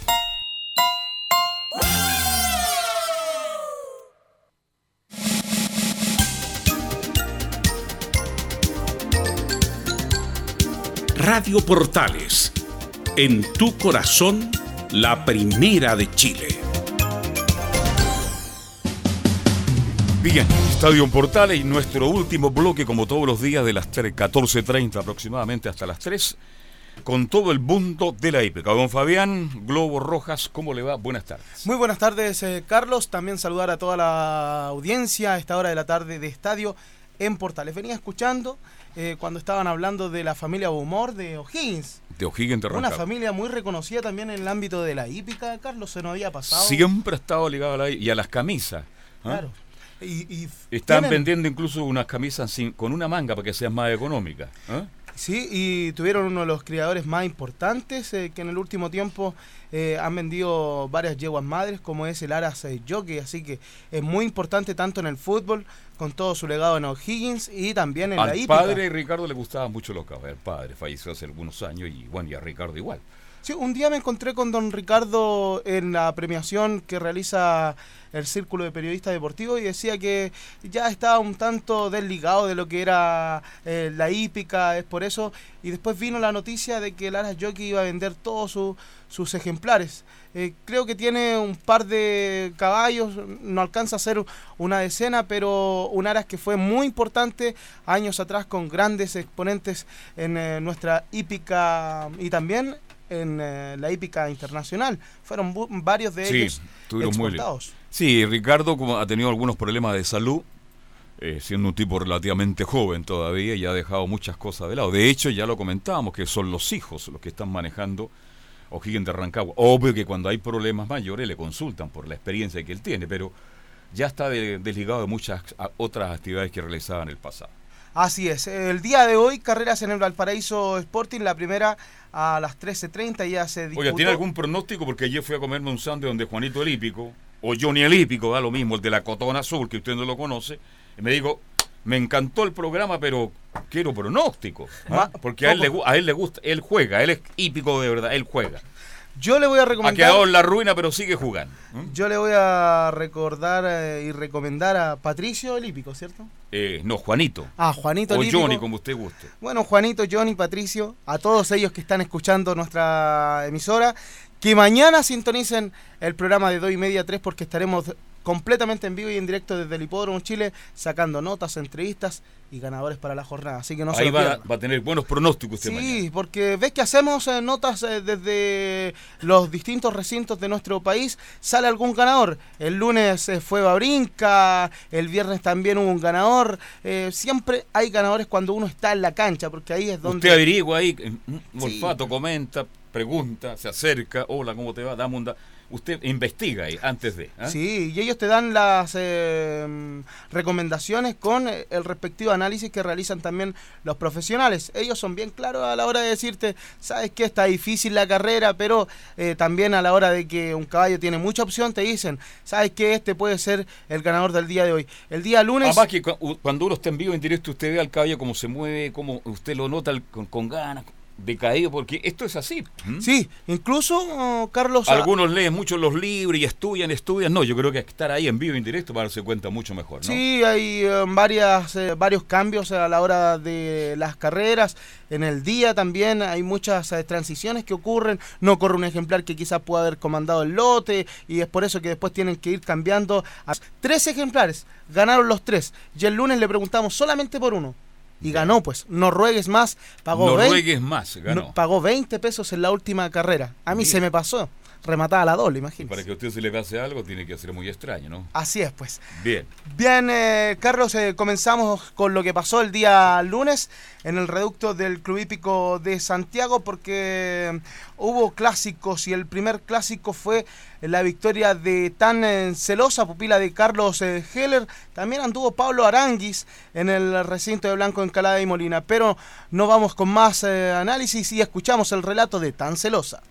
Radio Portales, en tu corazón, la primera de Chile. Bien, Estadio Portales y nuestro último bloque, como todos los días, de las 3, 14.30 aproximadamente hasta las 3, con todo el mundo de la hípica. Don Fabián Globo Rojas, ¿cómo le va? Buenas tardes. Muy buenas tardes, eh, Carlos. También saludar a toda la audiencia a esta hora de la tarde de Estadio en Portales. Venía escuchando eh, cuando estaban hablando de la familia Humor de O'Higgins. De O'Higgins Una familia muy reconocida también en el ámbito de la hípica, Carlos, se nos había pasado. Siempre ha estado ligado a la y a las camisas. ¿ah? Claro. Y, y Están tienen- vendiendo incluso unas camisas sin- con una manga para que sean más económicas. ¿ah? Sí, y tuvieron uno de los criadores más importantes eh, que en el último tiempo eh, han vendido varias yeguas madres, como es el Aras eh, Jockey. Así que es muy importante tanto en el fútbol, con todo su legado en O'Higgins y también en la Al hípica. padre Ricardo le gustaban mucho los caballos. El padre falleció hace algunos años y bueno, y a Ricardo igual. Sí, un día me encontré con don Ricardo en la premiación que realiza el Círculo de Periodistas Deportivos y decía que ya estaba un tanto desligado de lo que era eh, la hípica, es por eso. Y después vino la noticia de que el Aras Jockey iba a vender todos su- sus ejemplares. Eh, creo que tiene un par de caballos, no alcanza a ser una decena, pero un Aras que fue muy importante años atrás con grandes exponentes en eh, nuestra hípica y también en eh, la hípica internacional. Fueron varios de ellos Sí, muy bien. exportados. Sí, Ricardo como ha tenido algunos problemas de salud, eh, siendo un tipo relativamente joven todavía y ha dejado muchas cosas de lado. De hecho, ya lo comentábamos, que son los hijos los que están manejando O'Higgins de Rancagua. Obvio que cuando hay problemas mayores le consultan por la experiencia que él tiene, pero ya está de- desligado de muchas otras actividades que realizaba en el pasado. Así es. El día de hoy, carreras en el Valparaíso Sporting, la primera a las 13.30 ya se disputó. Oiga, ¿tiene algún pronóstico? Porque ayer fui a comerme un sándwich donde Juanito el Hípico, o Johnny el Hípico, da lo mismo, el de la Cotona Azul, que usted no lo conoce, y me dijo, me encantó el programa, pero quiero pronóstico. ¿ah? Porque a él, le, poco. gu- a él le gusta, él juega, él es hípico de verdad, él juega. Yo le voy a Ha recomendar. quedado en la ruina, pero sigue jugando. Yo le voy a recordar eh, y recomendar a Patricio el Hípico, ¿cierto? Eh, no, Juanito. Ah, Juanito O. Johnny, como usted guste. Bueno, Juanito, Johnny, Patricio, a todos ellos que están escuchando nuestra emisora, que mañana sintonicen el programa de 2 y media a 3 porque estaremos completamente en vivo y en directo desde el Hipódromo Chile sacando notas, entrevistas y ganadores para la jornada. Así que no Ahí va, va a tener buenos pronósticos mañana. Sí, porque ves que hacemos eh, notas eh, desde los distintos recintos de nuestro país, sale algún ganador. El lunes eh, fue Babrinca, el viernes también hubo un ganador. Eh, siempre hay ganadores cuando uno está en la cancha, porque ahí es donde... Usted averigua ahí, eh, olfato, comenta, pregunta, se acerca, hola, ¿cómo te va? Dame un da- Usted investiga ahí antes de. ¿ah? Sí, y ellos te dan las eh, recomendaciones con eh, el respectivo análisis que realizan también los profesionales. Ellos son bien claros a la hora de decirte, sabes que está difícil la carrera, pero eh, también a la hora de que un caballo tiene mucha opción, te dicen, sabes que este puede ser el ganador del día de hoy. El día lunes... Además que cuando uno está en vivo en directo, usted ve al caballo cómo se mueve, cómo usted lo nota con, con ganas, decaído, porque esto es así. ¿m? Sí, incluso, oh, Carlos... a- Algunos leen mucho los libros y estudian, estudian. No, yo creo que hay que estar ahí en vivo en directo para darse cuenta mucho mejor, ¿no? Sí, hay eh, varias, eh, varios cambios a la hora de las carreras. En el día también hay muchas eh, transiciones que ocurren. No corre un ejemplar que quizás pueda haber comandado el lote y es por eso que después tienen que ir cambiando. A tres ejemplares, ganaron los tres. Y el lunes le preguntamos solamente por uno. Y ganó, pues. No ruegues más. Pagó No 20 ruegues más, ganó. pagó 20 pesos en la última carrera. A mí Mira. se me pasó. Rematada la doble, imagínese. Para que a usted se le pase algo, tiene que ser muy extraño, ¿no? Así es, pues. Bien. Bien, eh, Carlos, eh, comenzamos con lo que pasó el día lunes en el reducto del Club Hípico de Santiago porque eh, hubo clásicos y el primer clásico fue la victoria de tan eh, celosa pupila de Carlos Heller. También anduvo Pablo Aranguis en el recinto de Blanco Encalada y Molina, pero no vamos con más eh, análisis y escuchamos el relato de tan celosa.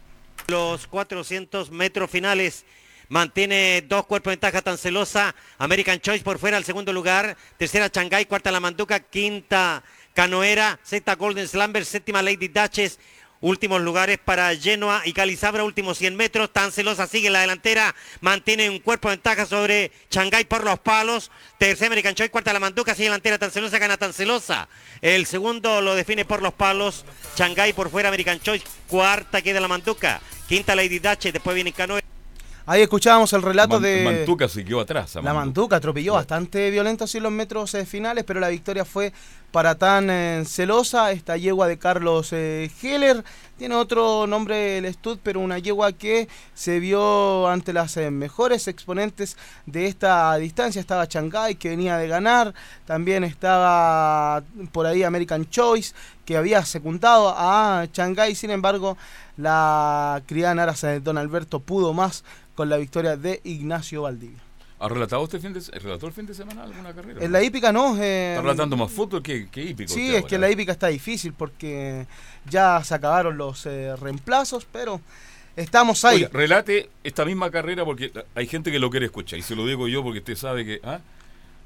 Los 400 metros finales. Mantiene dos cuerpos de ventaja tan celosa. American Choice por fuera al segundo lugar. Tercera Shanghai, cuarta La Manduca, quinta Canoera, sexta Golden Slamber, séptima Lady Duchess. Últimos lugares para Genoa y Calizabra, últimos 100 metros. Tan celosa sigue en la delantera. Mantiene un cuerpo de ventaja sobre Shanghai por los palos. Tercera American Choice, cuarta La Manduca, sigue delantera tan celosa, gana tan celosa. El segundo lo define por los palos. Shanghai por fuera, American Choice, cuarta queda La Manduca. Quinta Lady Duchess, después viene Canoera. Ahí escuchábamos el relato Man- de... Mantuca se quedó atrás. La Mantuca. Atropelló bastante violento así en los metros eh, finales, pero la victoria fue para tan eh, celosa. Esta yegua de Carlos eh, Heller tiene otro nombre el Stud, pero una yegua que se vio ante las mejores exponentes de esta distancia. Estaba Shanghai que venía de ganar, también estaba por ahí American Choice que había secundado a Shanghai. Sin embargo, la criada Naras de Don Alberto pudo más con la victoria de Ignacio Valdivia. ¿Ha relatado este fin de, relató el fin de semana alguna carrera? En la hípica no. eh, Está relatando más fútbol que, que hípico. Sí, usted es que ahora. la hípica está difícil porque ya se acabaron los eh, reemplazos, pero estamos ahí. Relate esta misma carrera porque hay gente que lo quiere escuchar y se lo digo yo porque usted sabe que ¿ah?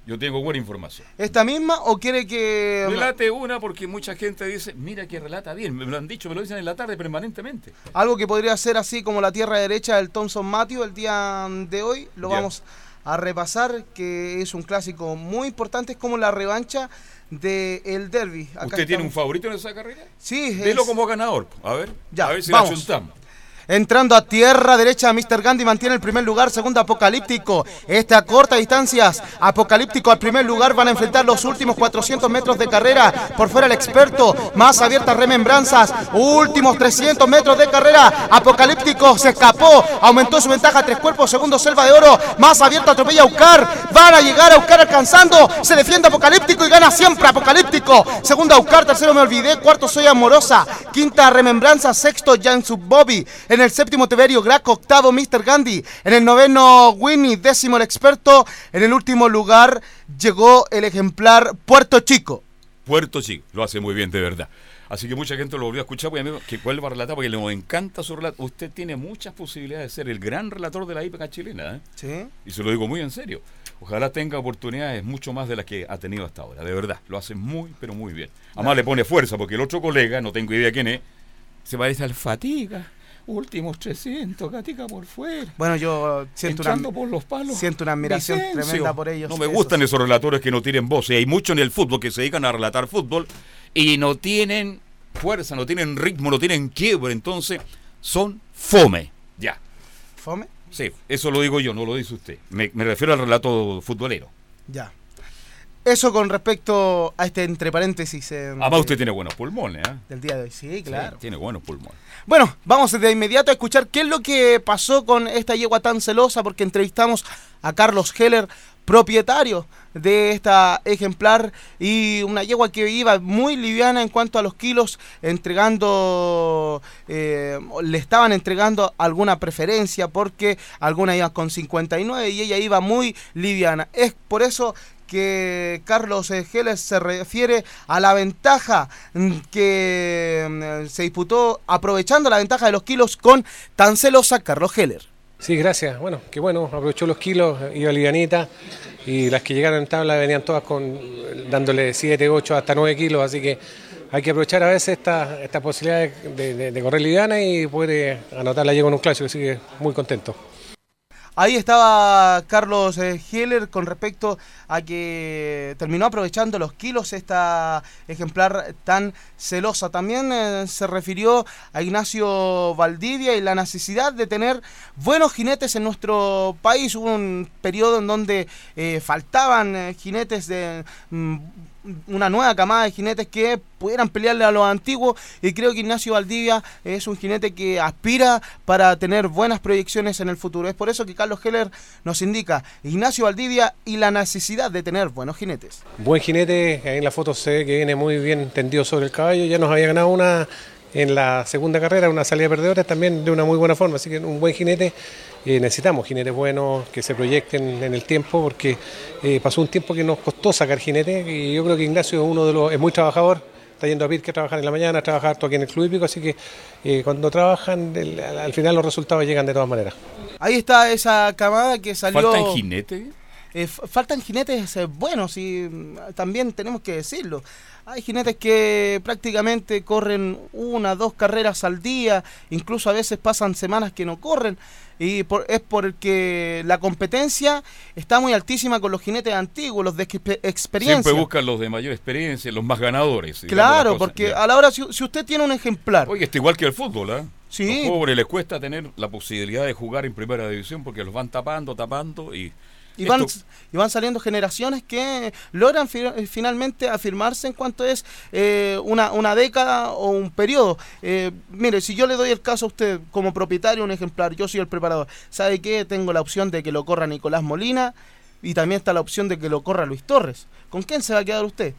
Yo tengo buena información. ¿Esta misma o quiere que... Relate una porque mucha gente dice, mira que relata bien. Me lo han dicho, me lo dicen en la tarde permanentemente. Algo que podría ser así como la tierra derecha del Thompson Matthew el día de hoy, lo Ya. vamos a repasar, que es un clásico muy importante, es como la revancha del el derby. Acá ¿Usted tiene un favorito en esa carrera? Sí, Dilo es- como ganador. A ver, Ya, a ver si vamos. la chuntamos. Entrando a tierra derecha, Mr. Gandhi mantiene el primer lugar, segundo Apocalíptico. Este a corta distancias, Apocalíptico al primer lugar, van a enfrentar los últimos 400 metros de carrera. Por fuera el experto, más abiertas remembranzas, últimos 300 metros de carrera. Apocalíptico se escapó, aumentó su ventaja tres cuerpos, segundo Selva de Oro, más abierto atropella a Ucar. Van a llegar a Ucar alcanzando, se defiende Apocalíptico y gana siempre Apocalíptico. Segundo Ucar, tercero me olvidé, cuarto Soy Amorosa, quinta Remembranza, sexto Jansu Bobby. En el séptimo Tiberio Graco, octavo Mr. Gandhi. En el noveno Winnie, décimo el experto. En el último lugar llegó el ejemplar Puerto Chico. Puerto Chico, lo hace muy bien, de verdad. Así que mucha gente lo volvió a escuchar, porque amigo, que vuelva a relatar, porque le encanta su relato. Usted tiene muchas posibilidades de ser el gran relator de la hípica chilena, ¿eh? Sí. Y se lo digo muy en serio. Ojalá tenga oportunidades mucho más de las que ha tenido hasta ahora, de verdad. Lo hace muy, pero muy bien. Además le pone fuerza, porque el otro colega, no tengo idea quién es, se parece al Fatiga. Últimos 300, Gatica por fuera. Bueno, yo siento una, por los palos. siento una admiración Vicencio. tremenda por ellos. No me gustan esos relatores que no tienen voz. Y hay muchos en el fútbol que se dedican a relatar fútbol y no tienen fuerza, no tienen ritmo, no tienen quiebre. Entonces, son fome. Ya. ¿Fome? Sí, eso lo digo yo, no lo dice usted. Me, me refiero al relato futbolero. Ya. Eso con respecto a este entre paréntesis eh, Además, usted tiene buenos pulmones, ¿eh? del día de hoy. Sí, claro. Sí, tiene buenos pulmones. Bueno, vamos de inmediato a escuchar qué es lo que pasó con esta yegua tan celosa, porque entrevistamos a Carlos Heller, propietario de esta ejemplar, y una yegua que iba muy liviana en cuanto a los kilos, entregando, eh, le estaban entregando alguna preferencia, porque alguna iba con 59 y ella iba muy liviana. Es por eso que Carlos Heller se refiere a la ventaja mm, que mm, se disputó aprovechando la ventaja de los kilos con tan celosa Carlos Heller. Sí, gracias. Bueno, qué bueno, aprovechó los kilos, iba livianita y las que llegaron en tabla venían todas con dándole 7, 8, hasta 9 kilos, así que hay que aprovechar a veces esta, esta posibilidad de, correr liviana y poder eh, anotar la llegó en un clásico, así que muy contento. Ahí estaba Carlos eh, Heller con respecto a que terminó aprovechando los kilos esta ejemplar tan celosa. También eh, se refirió a Ignacio Valdivia y la necesidad de tener buenos jinetes en nuestro país. Hubo un periodo en donde eh, faltaban jinetes de... mm, una nueva camada de jinetes que pudieran pelearle a los antiguos y creo que Ignacio Valdivia es un jinete que aspira para tener buenas proyecciones en el futuro. Es por eso que Carlos Heller nos indica Ignacio Valdivia y la necesidad de tener buenos jinetes. Buen jinete, ahí en la foto se ve que viene muy bien tendido sobre el caballo, ya nos había ganado una en la segunda carrera, una salida de perdedores también de una muy buena forma, así que un buen jinete, eh, necesitamos jinetes buenos que se proyecten en el tiempo porque eh, pasó un tiempo que nos costó sacar jinetes y yo creo que Ignacio es uno de los, es muy trabajador, está yendo a Pirque a trabajar en la mañana, a trabajar harto aquí en el club hípico, así que eh, cuando trabajan el- al al final los resultados llegan de todas maneras. Ahí está esa camada que salió... ¿Faltan jinetes? Eh, faltan jinetes eh, buenos y mm, también tenemos que decirlo. Hay jinetes que prácticamente corren una, dos carreras al día, incluso a veces pasan semanas que no corren. Y por- es porque la competencia está muy altísima con los jinetes antiguos, los de expe- experiencia. Siempre buscan los de mayor experiencia, los más ganadores. Claro, porque Ya. a la hora, si, si usted tiene un ejemplar, Oye, está igual que el fútbol, ¿ah? Sí. Los pobres les cuesta tener la posibilidad de jugar en primera división porque los van tapando, tapando y. Y van, y van saliendo generaciones que logran fi- eh, finalmente afirmarse en cuanto es eh, una, una década o un periodo. Eh, mire, si yo le doy el caso a usted como propietario, un ejemplar, yo soy el preparador, ¿sabe qué? Tengo la opción de que lo corra Nicolás Molina y también está la opción de que lo corra Luis Torres. ¿Con quién se va a quedar usted?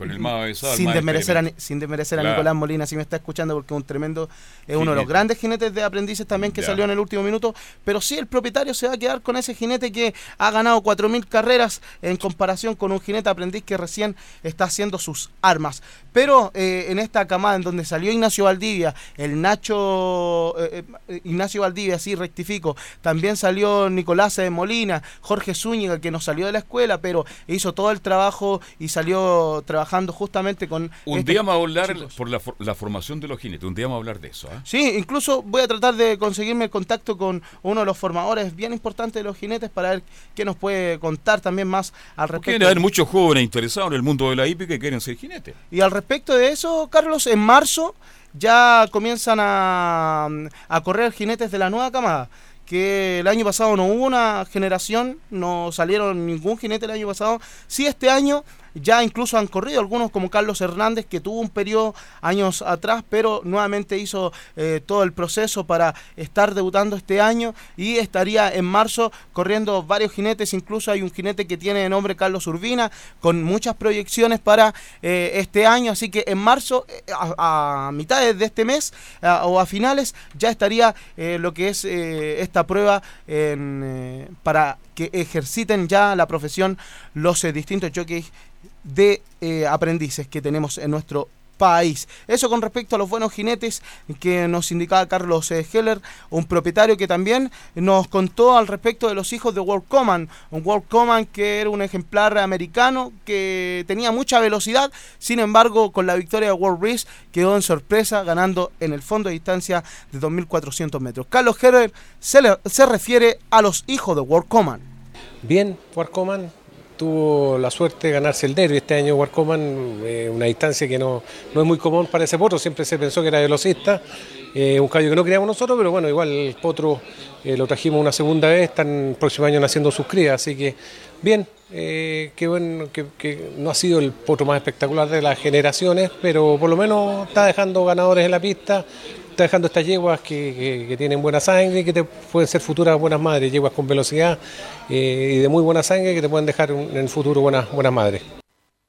Con el avanzado, el sin desmerecer, a, sin desmerecer a. Nicolás Molina, si me está escuchando, porque es un tremendo, es uno de los grandes jinetes de aprendices también que Ya. salió en el último minuto. Pero sí, el propietario se va a quedar con ese jinete que ha ganado 4.000 carreras en comparación con un jinete aprendiz que recién está haciendo sus armas. Pero eh, en esta camada en donde salió Ignacio Valdivia, el Nacho, eh, eh, Ignacio Valdivia, sí, rectifico, también salió Nicolás eh, Molina, Jorge Zúñiga, que no salió de la escuela, pero hizo todo el trabajo y salió trabajando justamente con... Un estos día vamos a hablar chicos. por la, la formación de los jinetes. Un día vamos a hablar de eso. ¿ah? Sí, incluso voy a tratar de conseguirme el contacto con uno de los formadores bien importantes de los jinetes para ver qué nos puede contar también más al respecto. hay muchos jóvenes interesados en el mundo de la hípica que quieren ser jinetes. Y al respecto de eso, Carlos, en marzo ya comienzan a, a correr jinetes de la nueva camada. Que el año pasado no hubo una generación, no salieron ningún jinete el año pasado. Sí, este año ya incluso han corrido algunos como Carlos Hernández, que tuvo un periodo años atrás, pero nuevamente hizo eh, todo el proceso para estar debutando este año y estaría en marzo corriendo varios jinetes. Incluso hay un jinete que tiene de nombre Carlos Urbina, con muchas proyecciones para eh, este año. Así que en marzo, eh, a, mitades de este mes o a finales, ya estaría lo que es esta prueba para que ejerciten ya la profesión los eh, distintos jockeys de eh, aprendices que tenemos en nuestro país. Eso con respecto a los buenos jinetes que nos indicaba Carlos eh, Heller, un propietario que también nos contó al respecto de los hijos de World Command, un World Command que era un ejemplar americano que tenía mucha velocidad, sin embargo con la victoria de World Race quedó en sorpresa ganando en el fondo de distancia de 2.400 metros. Carlos Heller se, le- se refiere a los hijos de World Command. Bien, Warcoman tuvo la suerte de ganarse el derby este año. Warcoman, eh, una distancia que no, no es muy común para ese potro, siempre se pensó que era velocista. eh, un caballo que no queríamos nosotros, pero bueno, igual el potro eh, lo trajimos una segunda vez, están el próximo año naciendo sus crías, así que bien, eh, qué bueno, que no ha sido el potro más espectacular de las generaciones, pero por lo menos está dejando ganadores en la pista, está dejando estas yeguas que, tienen buena sangre y que te pueden ser futuras buenas madres, yeguas con velocidad eh, y de muy buena sangre que te pueden dejar en el futuro buenas, buenas madres.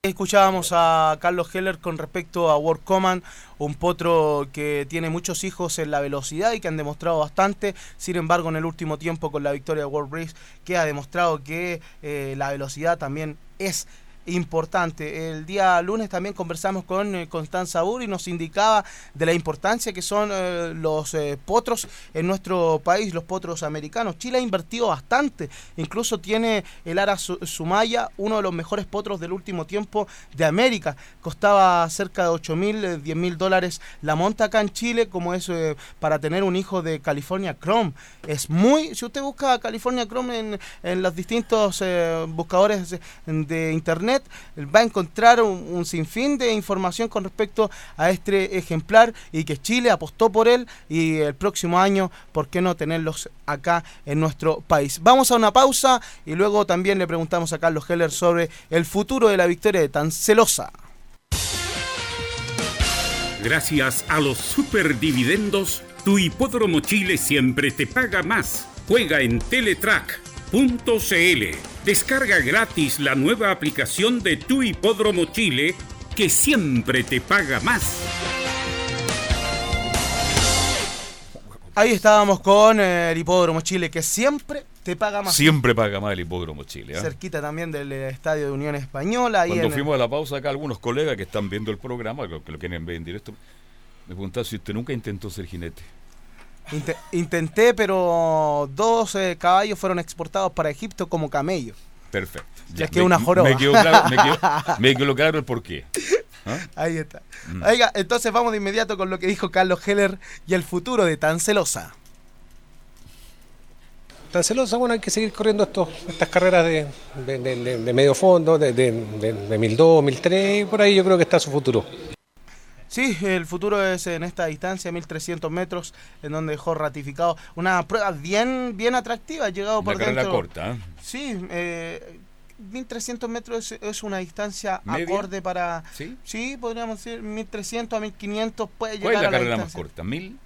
Escuchábamos a Carlos Heller con respecto a World Command, un potro que tiene muchos hijos en la velocidad y que han demostrado bastante. Sin embargo, en el último tiempo con la victoria de World Race, que ha demostrado que eh, la velocidad también es importante. El día lunes también conversamos con eh, Constanza Ur y nos indicaba de la importancia que son eh, los eh, potros en nuestro país, los potros americanos. Chile ha invertido bastante, incluso tiene el Ara Su- Sumaya, uno de los mejores potros del último tiempo de América. Costaba cerca de 8 mil, 10 mil dólares la monta acá en Chile, como es para tener un hijo de California Chrome. Es muy, si usted busca California Chrome en, en los distintos buscadores de internet, va a encontrar un, sinfín de información con respecto a este ejemplar y que Chile apostó por él y el próximo año, ¿por qué no tenerlos acá en nuestro país? Vamos a una pausa y luego también le preguntamos a Carlos Heller sobre el futuro de la victoria de tan celosa. Gracias a los superdividendos, tu hipódromo Chile siempre te paga más. Juega en Teletrack.cl. Descarga gratis la nueva aplicación de tu hipódromo Chile que siempre te paga más. Ahí estábamos con eh, el hipódromo Chile que siempre te paga más. Siempre paga más el hipódromo Chile. ¿ah? Cerquita también del eh, estadio de Unión Española. ahí Cuando en- fuimos a la pausa acá, algunos colegas que están viendo el programa, que que lo quieren ver en directo, me preguntaron si usted nunca intentó ser jinete. Inte- intenté, pero dos eh, caballos fueron exportados para Egipto como camellos. Perfecto. Ya que una me- joroba. Me quedó claro, me quedó, me quedó claro el porqué. ¿Ah? Ahí está. Mm. Oiga, entonces vamos de inmediato con lo que dijo Carlos Heller y el futuro de Tan Celosa. Tan celosa, bueno, hay que seguir corriendo estos, estas carreras de, de- de- de- de medio fondo, de, de, de, de 1002, 1003, y por ahí yo creo que está su futuro. Sí, el futuro es en esta distancia, 1300 metros, en donde dejó ratificado una prueba bien, bien atractiva. Llegado Una por carrera dentro. corta. ¿ah? Sí, eh, 1300 metros es, es una distancia ¿Media? acorde para. ¿Sí? podríamos decir 1300 a 1500 puede ¿Cuál llegar es la a la carrera más corta? ¿Mil?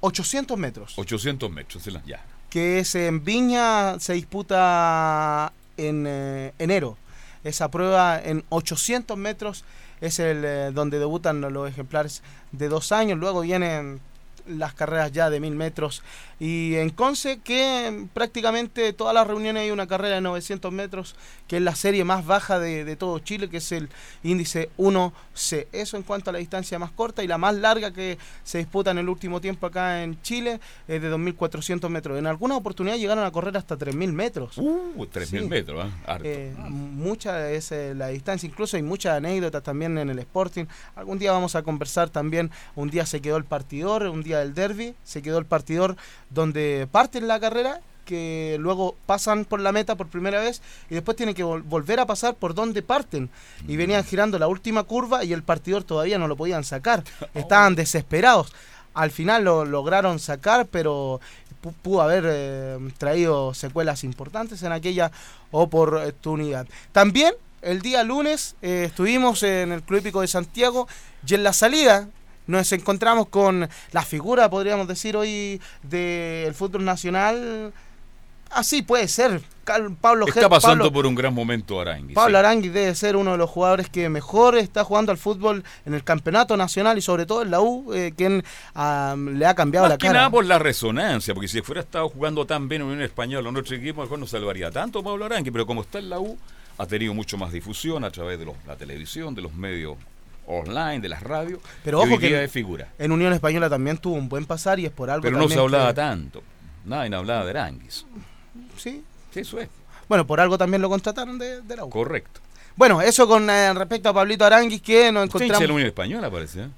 800 metros. 800 metros. Ya. que es en Viña, se disputa en eh, enero. esa prueba en 800 metros es el eh, donde debutan los ejemplares de dos años. Luego vienen las carreras ya de mil metros. Y en Conce, que prácticamente todas las reuniones hay una carrera de 900 metros, que es la serie más baja de, de todo Chile, que es el índice 1C. Eso en cuanto a la distancia más corta y la más larga que se disputa en el último tiempo acá en Chile es de 2.400 metros. En alguna oportunidad llegaron a correr hasta 3.000 metros. Uh, 3.000 Sí. metros, ¿eh? Harto. Eh, mucha es eh, la distancia, incluso hay muchas anécdotas también en el Sporting. Algún día vamos a conversar también, un día se quedó el partidor, un día del derby, se quedó el partidor donde parten la carrera, que luego pasan por la meta por primera vez y después tienen que vol- volver a pasar por donde parten. Y venían girando la última curva y el partidor todavía no lo podían sacar. Estaban desesperados. Al final lo lograron sacar, pero pu- pudo haber eh, traído secuelas importantes en aquella oportunidad. También el día lunes eh, estuvimos en el Club Hípico de Santiago y en la salida nos encontramos con la figura, podríamos decir hoy, del fútbol nacional. Así puede ser. Pablo Está Ger- pasando Pablo- por un gran momento Arangui. Pablo sí. Arangui debe ser uno de los jugadores que mejor está jugando al fútbol en el campeonato nacional y sobre todo en la U, eh, quien ah, le ha cambiado Más la que cara. nada por la resonancia, porque si fuera estado jugando tan bien en Unión Española o en otro equipo, mejor no salvaría tanto Pablo Arangui, pero como está en la U, ha tenido mucho más difusión a través de los- la televisión, de los medios online, de las radios. Pero ojo que es figura. En Unión Española también tuvo un buen pasar y es por algo Pero no se hablaba que- tanto. Nadie hablaba de Aranguis. Sí. Sí, eso es. Bueno, por algo también lo contrataron de, de la U. Correcto. Bueno, eso con eh, respecto a Pablito Aranguis que nos Usted hincha encontramos... de la Unión Española, parece. ¿eh?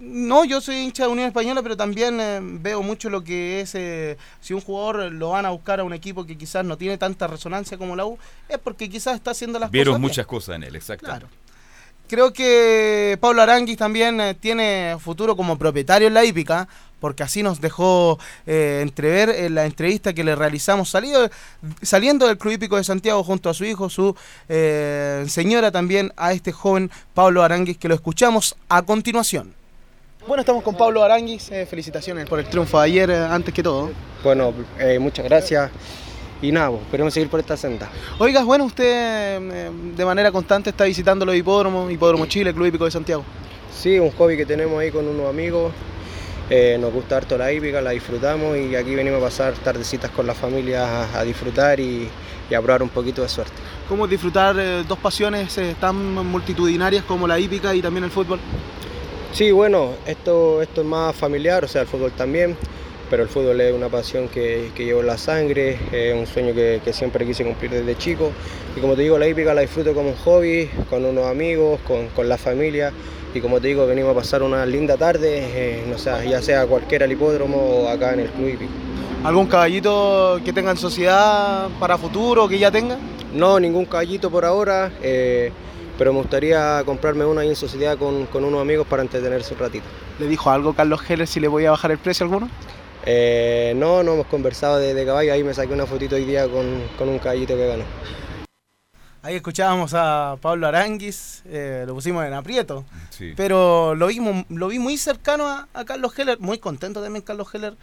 No, yo soy hincha de Unión Española, pero también eh, veo mucho lo que es, eh, si un jugador lo van a buscar a un equipo que quizás no tiene tanta resonancia como la U, es porque quizás está haciendo las Vieron cosas bien. muchas cosas en él, exactamente. Creo que Pablo Aranguis también eh, tiene futuro como propietario en la hípica, porque así nos dejó eh, entrever en la entrevista que le realizamos salido, saliendo del Club Hípico de Santiago junto a su hijo, su eh, señora también, a este joven Pablo Aranguis, que lo escuchamos a continuación. Bueno, estamos con Pablo Aranguis, eh, felicitaciones por el triunfo de ayer, eh, antes que todo. Bueno, eh, muchas gracias. Y nada, pues, esperemos seguir por esta senda. Oiga, bueno, usted eh, de manera constante está visitando los hipódromos, Hipódromo Chile, Club Hípico de Santiago. Sí, un hobby que tenemos ahí con unos amigos. Eh, nos gusta harto la hípica, la disfrutamos y aquí venimos a pasar tardecitas con la familia a, a disfrutar y, y a probar un poquito de suerte. ¿Cómo disfrutar eh, dos pasiones eh, tan multitudinarias como la hípica y también el fútbol? Sí, bueno, esto, esto es más familiar, o sea, el fútbol también, pero el fútbol es una pasión que, que llevo en la sangre, es un sueño que, que siempre quise cumplir desde chico. Y como te digo, la hípica la disfruto como un hobby, con unos amigos, con, con la familia. Y como te digo, venimos a pasar una linda tarde, eh, no sé, ya sea cualquiera al hipódromo o acá en el club hípico. ¿Algún caballito que tenga en sociedad para futuro, que ya tenga? No, ningún caballito por ahora, eh, pero me gustaría comprarme uno ahí en sociedad con, con unos amigos para entretenerse un ratito. ¿Le dijo algo Carlos Heller si le voy a bajar el precio alguno? Eh, no, no hemos conversado de, de caballo, ahí me saqué una fotito hoy día con, con un caballito que ganó. Ahí escuchábamos a Pablo Aranguis, eh, lo pusimos en aprieto, Sí. pero lo vimos, lo vi muy cercano a, a Carlos Heller, muy contento también Carlos Heller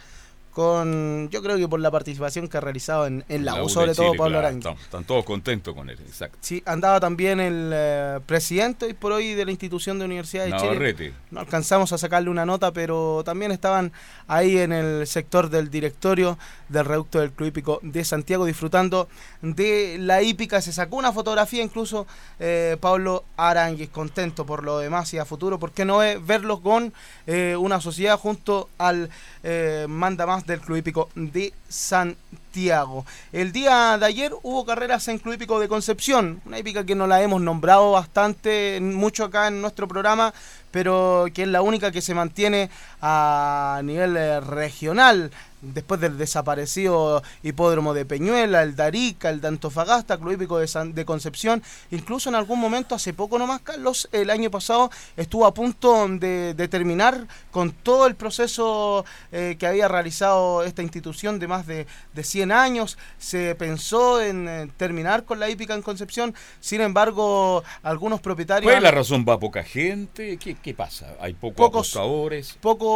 con, yo creo que por la participación que ha realizado en, en la, U, sobre todo Pablo Aranguis. Están, están todos contentos con él, exacto. Sí, andaba también el eh, presidente hoy por hoy de la institución de Universidad de. Chile. No alcanzamos a sacarle una nota, pero también estaban ahí en el sector del directorio del reducto del Club Hípico de Santiago disfrutando de la hípica. Se sacó una fotografía incluso eh, Pablo Aranguis, contento por lo demás y a futuro. ¿Por qué no verlos con eh, una sociedad junto al eh, manda más del Club Hípico de Santiago? El día de ayer hubo carreras en Club Hípico de Concepción, una hípica que no la hemos nombrado bastante, mucho acá en nuestro programa, pero que es la única que se mantiene a nivel eh, regional. Después del desaparecido hipódromo de Peñuela, el de Arica, el de Antofagasta, Club Hípico de, San- de Concepción, incluso en algún momento, hace poco nomás, Carlos, el año pasado estuvo a punto de, de terminar con todo el proceso eh, que había realizado esta institución de más de, de 100 años. Se pensó en eh, terminar con la hípica en Concepción, sin embargo, algunos propietarios... ¿Cuál es la razón? ¿Va poca gente? ¿Qué, qué pasa? ¿Hay pocos Pocos- apostadores? poco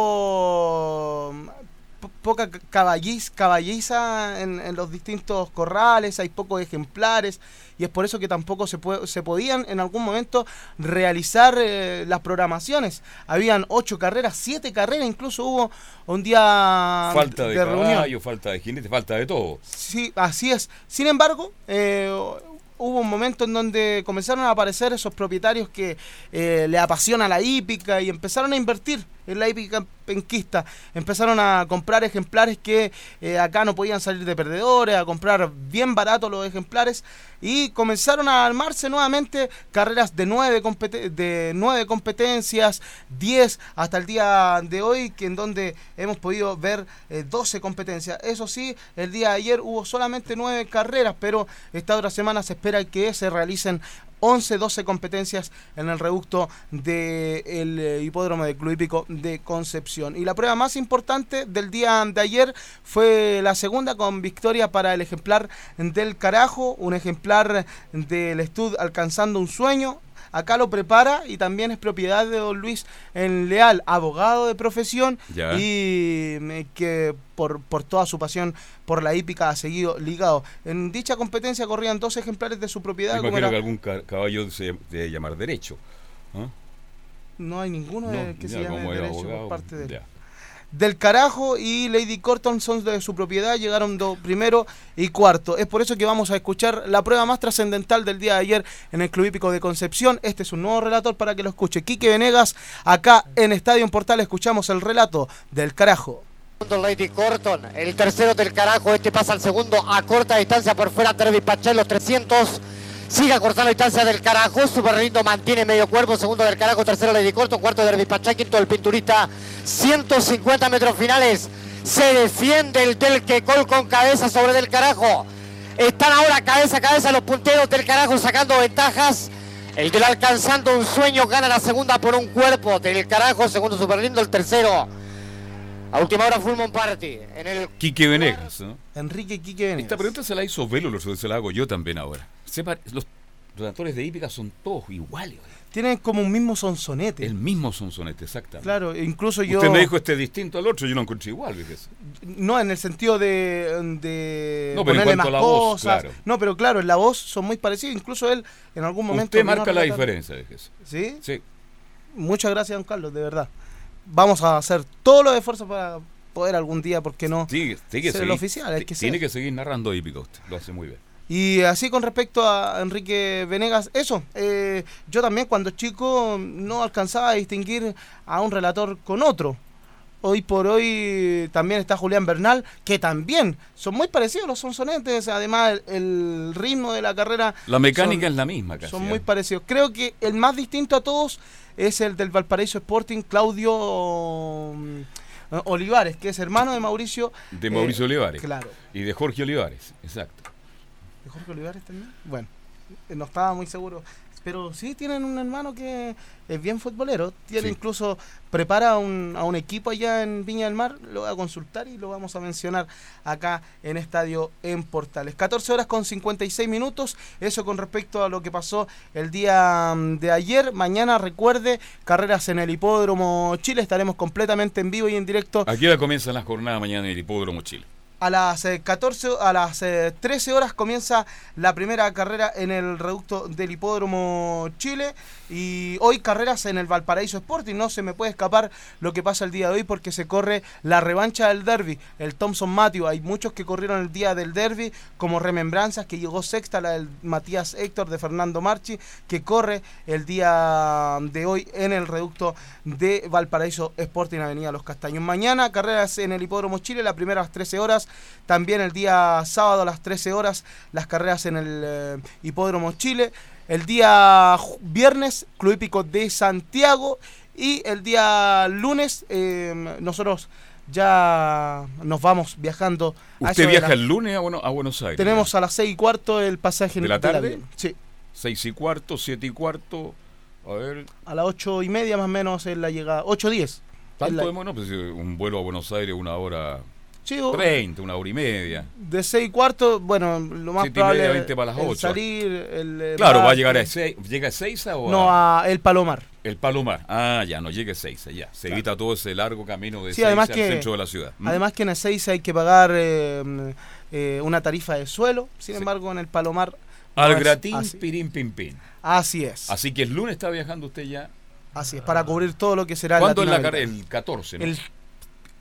po- poca ca- caballiz- caballiza en, en los distintos corrales, hay pocos ejemplares y es por eso que tampoco se, se podían en algún momento realizar eh, las programaciones. Habían ocho carreras, siete carreras, incluso hubo un día Falta de, reunión. caballo, falta de jinete, falta de todo. Sí, así es. Sin embargo, eh, hubo un momento en donde comenzaron a aparecer esos propietarios que eh, le apasiona la hípica y empezaron a invertir en la hípica penquista. Empezaron a comprar ejemplares que eh, acá no podían salir de perdedores, a comprar bien baratos los ejemplares y comenzaron a armarse nuevamente carreras de nueve, compete- de nueve competencias, 10 hasta el día de hoy, que en donde hemos podido ver eh, 12 competencias. Eso sí, el día de ayer hubo solamente nueve carreras, pero esta otra semana se espera que se realicen 11, 12 competencias en el reducto del hipódromo de Club Hípico de Concepción. Y la prueba más importante del día de ayer fue la segunda con victoria para el ejemplar del Carajo, un ejemplar del Estud alcanzando un sueño. Acá lo prepara y también es propiedad de don Luis en Leal, abogado de profesión Ya. y que por, por toda su pasión por la hípica ha seguido ligado. En dicha competencia corrían dos ejemplares de su propiedad. como Imagino que algún ca- caballo se debe llamar derecho. ¿ah? No hay ninguno No, que ya, se llame derecho abogado, por parte de él. ya. Del Carajo y Lady Corton son de su propiedad, llegaron do- primero y cuarto. Es por eso que vamos a escuchar la prueba más trascendental del día de ayer en el Club Hípico de Concepción. Este es un nuevo relator para que lo escuche. Quique Venegas, acá en Estadio Portal escuchamos el relato del Carajo. Lady Corton, el tercero del carajo, este pasa al segundo a corta distancia por fuera, Derby Pachel, los 300. Sigue acortando la distancia del carajo, super lindo, mantiene medio cuerpo, segundo del carajo, tercero Lady Corton, cuarto Derby Pachel, quinto el pinturista, 150 metros finales. Se defiende el del Quecol con cabeza sobre del carajo. Están ahora cabeza a cabeza los punteros del carajo sacando ventajas. El del alcanzando un sueño gana la segunda por un cuerpo del carajo, segundo super lindo, el tercero. A última hora Fullmont Party. En el Quique Venegas, ¿no? Enrique Quique Venegas. Esta pregunta se la hizo Velo, lo- se la hago yo también ahora. Sepa- los redactores de hípica son todos iguales. oye. Tienen como un mismo sonsonete. El mismo sonsonete, exactamente. Claro, incluso yo... Usted me dijo este distinto al otro, yo lo encontré igual, fíjese. No, en el sentido de, de No, pero en ponerle cuanto más a la voz, cosas. claro. No, pero claro, en la voz son muy parecidos. Incluso él en algún momento... Usted marca la diferencia, fíjese. ¿Sí? Sí. Muchas gracias, don Carlos, de verdad. Vamos a hacer todos los esfuerzos para poder algún día, ¿por qué no? Sigue, sigue, ser el seguir- oficial, hay que Tiene ser. que seguir narrando hípica usted, lo hace muy bien. Y así con respecto a Enrique Venegas, eso, eh, yo también cuando chico no alcanzaba a distinguir a un relator con otro. Hoy por hoy también está Julián Bernal, que también son muy parecidos los sonsonetes, además el, el ritmo de la carrera. La mecánica son- es la misma casi. Son ¿eh? muy parecidos. Creo que el más distinto a todos es el del Valparaíso Sporting, Claudio mm, Olivares, que es hermano de Mauricio. De eh, Mauricio Olivares. Claro. Y de Jorge Olivares, exacto. ¿De Jorge Olivares también? Bueno, eh, no estaba muy seguro. Pero sí tienen un hermano que es bien futbolero. Tiene Sí. incluso, prepara un- a un equipo allá en Viña del Mar. Lo voy a consultar y lo vamos a mencionar acá en Estadio en Portales. 14 horas con 56 minutos. Eso con respecto a lo que pasó el día mm, de ayer. Mañana, recuerde, carreras en el Hipódromo Chile. Estaremos completamente en vivo y en directo Aquí ya comienzan las jornadas mañana en el Hipódromo Chile. A las eh, 14, a las eh, 13 horas comienza la primera carrera en el reducto del Hipódromo Chile y hoy carreras en el Valparaíso Sporting. No se me puede escapar lo que pasa el día de hoy porque se corre la revancha del derby, el Thompson Matthew. Hay muchos que corrieron el día del derby como remembranzas que llegó sexta la del Matías Héctor de Fernando Marchi que corre el día de hoy en el reducto de Valparaíso Sporting Avenida Los Castaños. Mañana carreras en el Hipódromo Chile, la primera a las 13 horas. También el día sábado a las 13 horas las carreras en el eh, Hipódromo Chile. El día viernes Club Hípico de Santiago. Y el día lunes eh, nosotros ya nos vamos viajando. a ¿Usted de viaja la- el lunes a, Bueno- a Buenos Aires? Tenemos a las 6 y cuarto el pasaje en ¿De la del tarde? Sí. Seis y cuarto, siete y cuarto. A ver. A las 8 y media más o menos es la llegada. 8 10. Es Tanto la- de bueno, pues eh, un vuelo a Buenos Aires, una hora. Sí, o- 30, una hora y media. De 6 y cuarto, bueno, lo más Siete y media, probable 20 para las el salir, el, Claro, va a llegar a seis, ¿Llega a Seiza o No, a El Palomar. El Palomar. Ah, ya, no llegue a Seiza, ya. Se evita todo ese largo camino de Sí, Seiza además al que, centro de la ciudad. ¿Mm? además que en Ezeiza hay que pagar eh, eh, una tarifa de suelo, sin embargo en el Palomar... Al gratín, así. pirín, pin, pin. Así es. Así que el lunes está viajando usted ya. Así es, para cubrir todo lo que será el ¿Cuándo es la carrera? El 14, ¿no? El-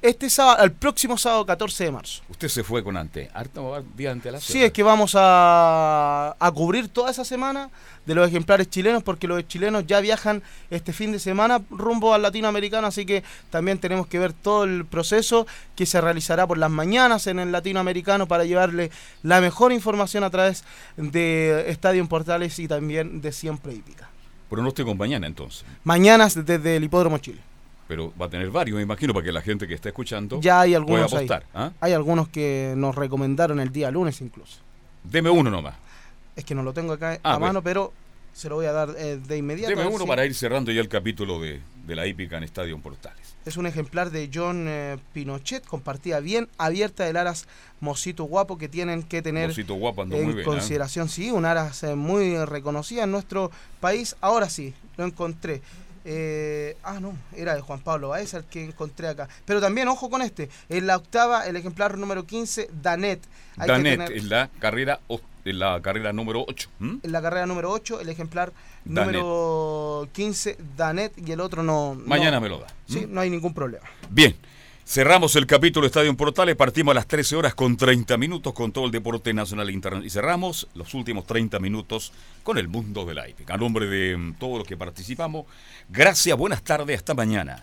este sábado, el próximo sábado 14 de marzo. Usted se fue con ante, harto día de antelación. Sí, es que vamos a, a cubrir toda esa semana de los ejemplares chilenos, porque los chilenos ya viajan este fin de semana rumbo al latinoamericano, así que también tenemos que ver todo el proceso que se realizará por las mañanas en el latinoamericano para llevarle la mejor información a través de Estadio en Portales y también de Siempre Hípica. Pronóstico mañana entonces. Mañanas desde el Hipódromo Chile. Pero va a tener varios, me imagino, para que la gente que está escuchando Ya hay pueda algunos ahí. apostar. ¿ah? Hay algunos que nos recomendaron el día lunes incluso. Deme uno nomás. Es que no lo tengo acá Ah, a bueno. mano, pero se lo voy a dar eh, de inmediato. Deme uno si- para ir cerrando ya el capítulo de, de la hípica en Estadio Portales. Es un ejemplar de John eh, Pinochet con partida bien abierta del Aras Mosito Guapo que tienen que tener Guapo en muy bien, ¿eh? consideración. Sí, un Aras eh, muy reconocida en nuestro país. Ahora sí, lo encontré. Eh, ah, no, era de Juan Pablo Baez el que encontré acá. Pero también, ojo con este, en la octava, el ejemplar número 15, Danet. Hay que Danet tener- es la carrera es la carrera número 8. en la carrera número 8, el ejemplar Danet. número 15, Danet, y el otro no. no- Mañana me lo da. Sí, no hay ningún problema. Bien, cerramos el capítulo Estadio Portales, partimos a las 13 horas con 30 minutos con todo el deporte nacional e internacional y cerramos los últimos 30 minutos con el mundo de la hípica. A nombre de mm, todos los que participamos, gracias, buenas tardes, hasta mañana.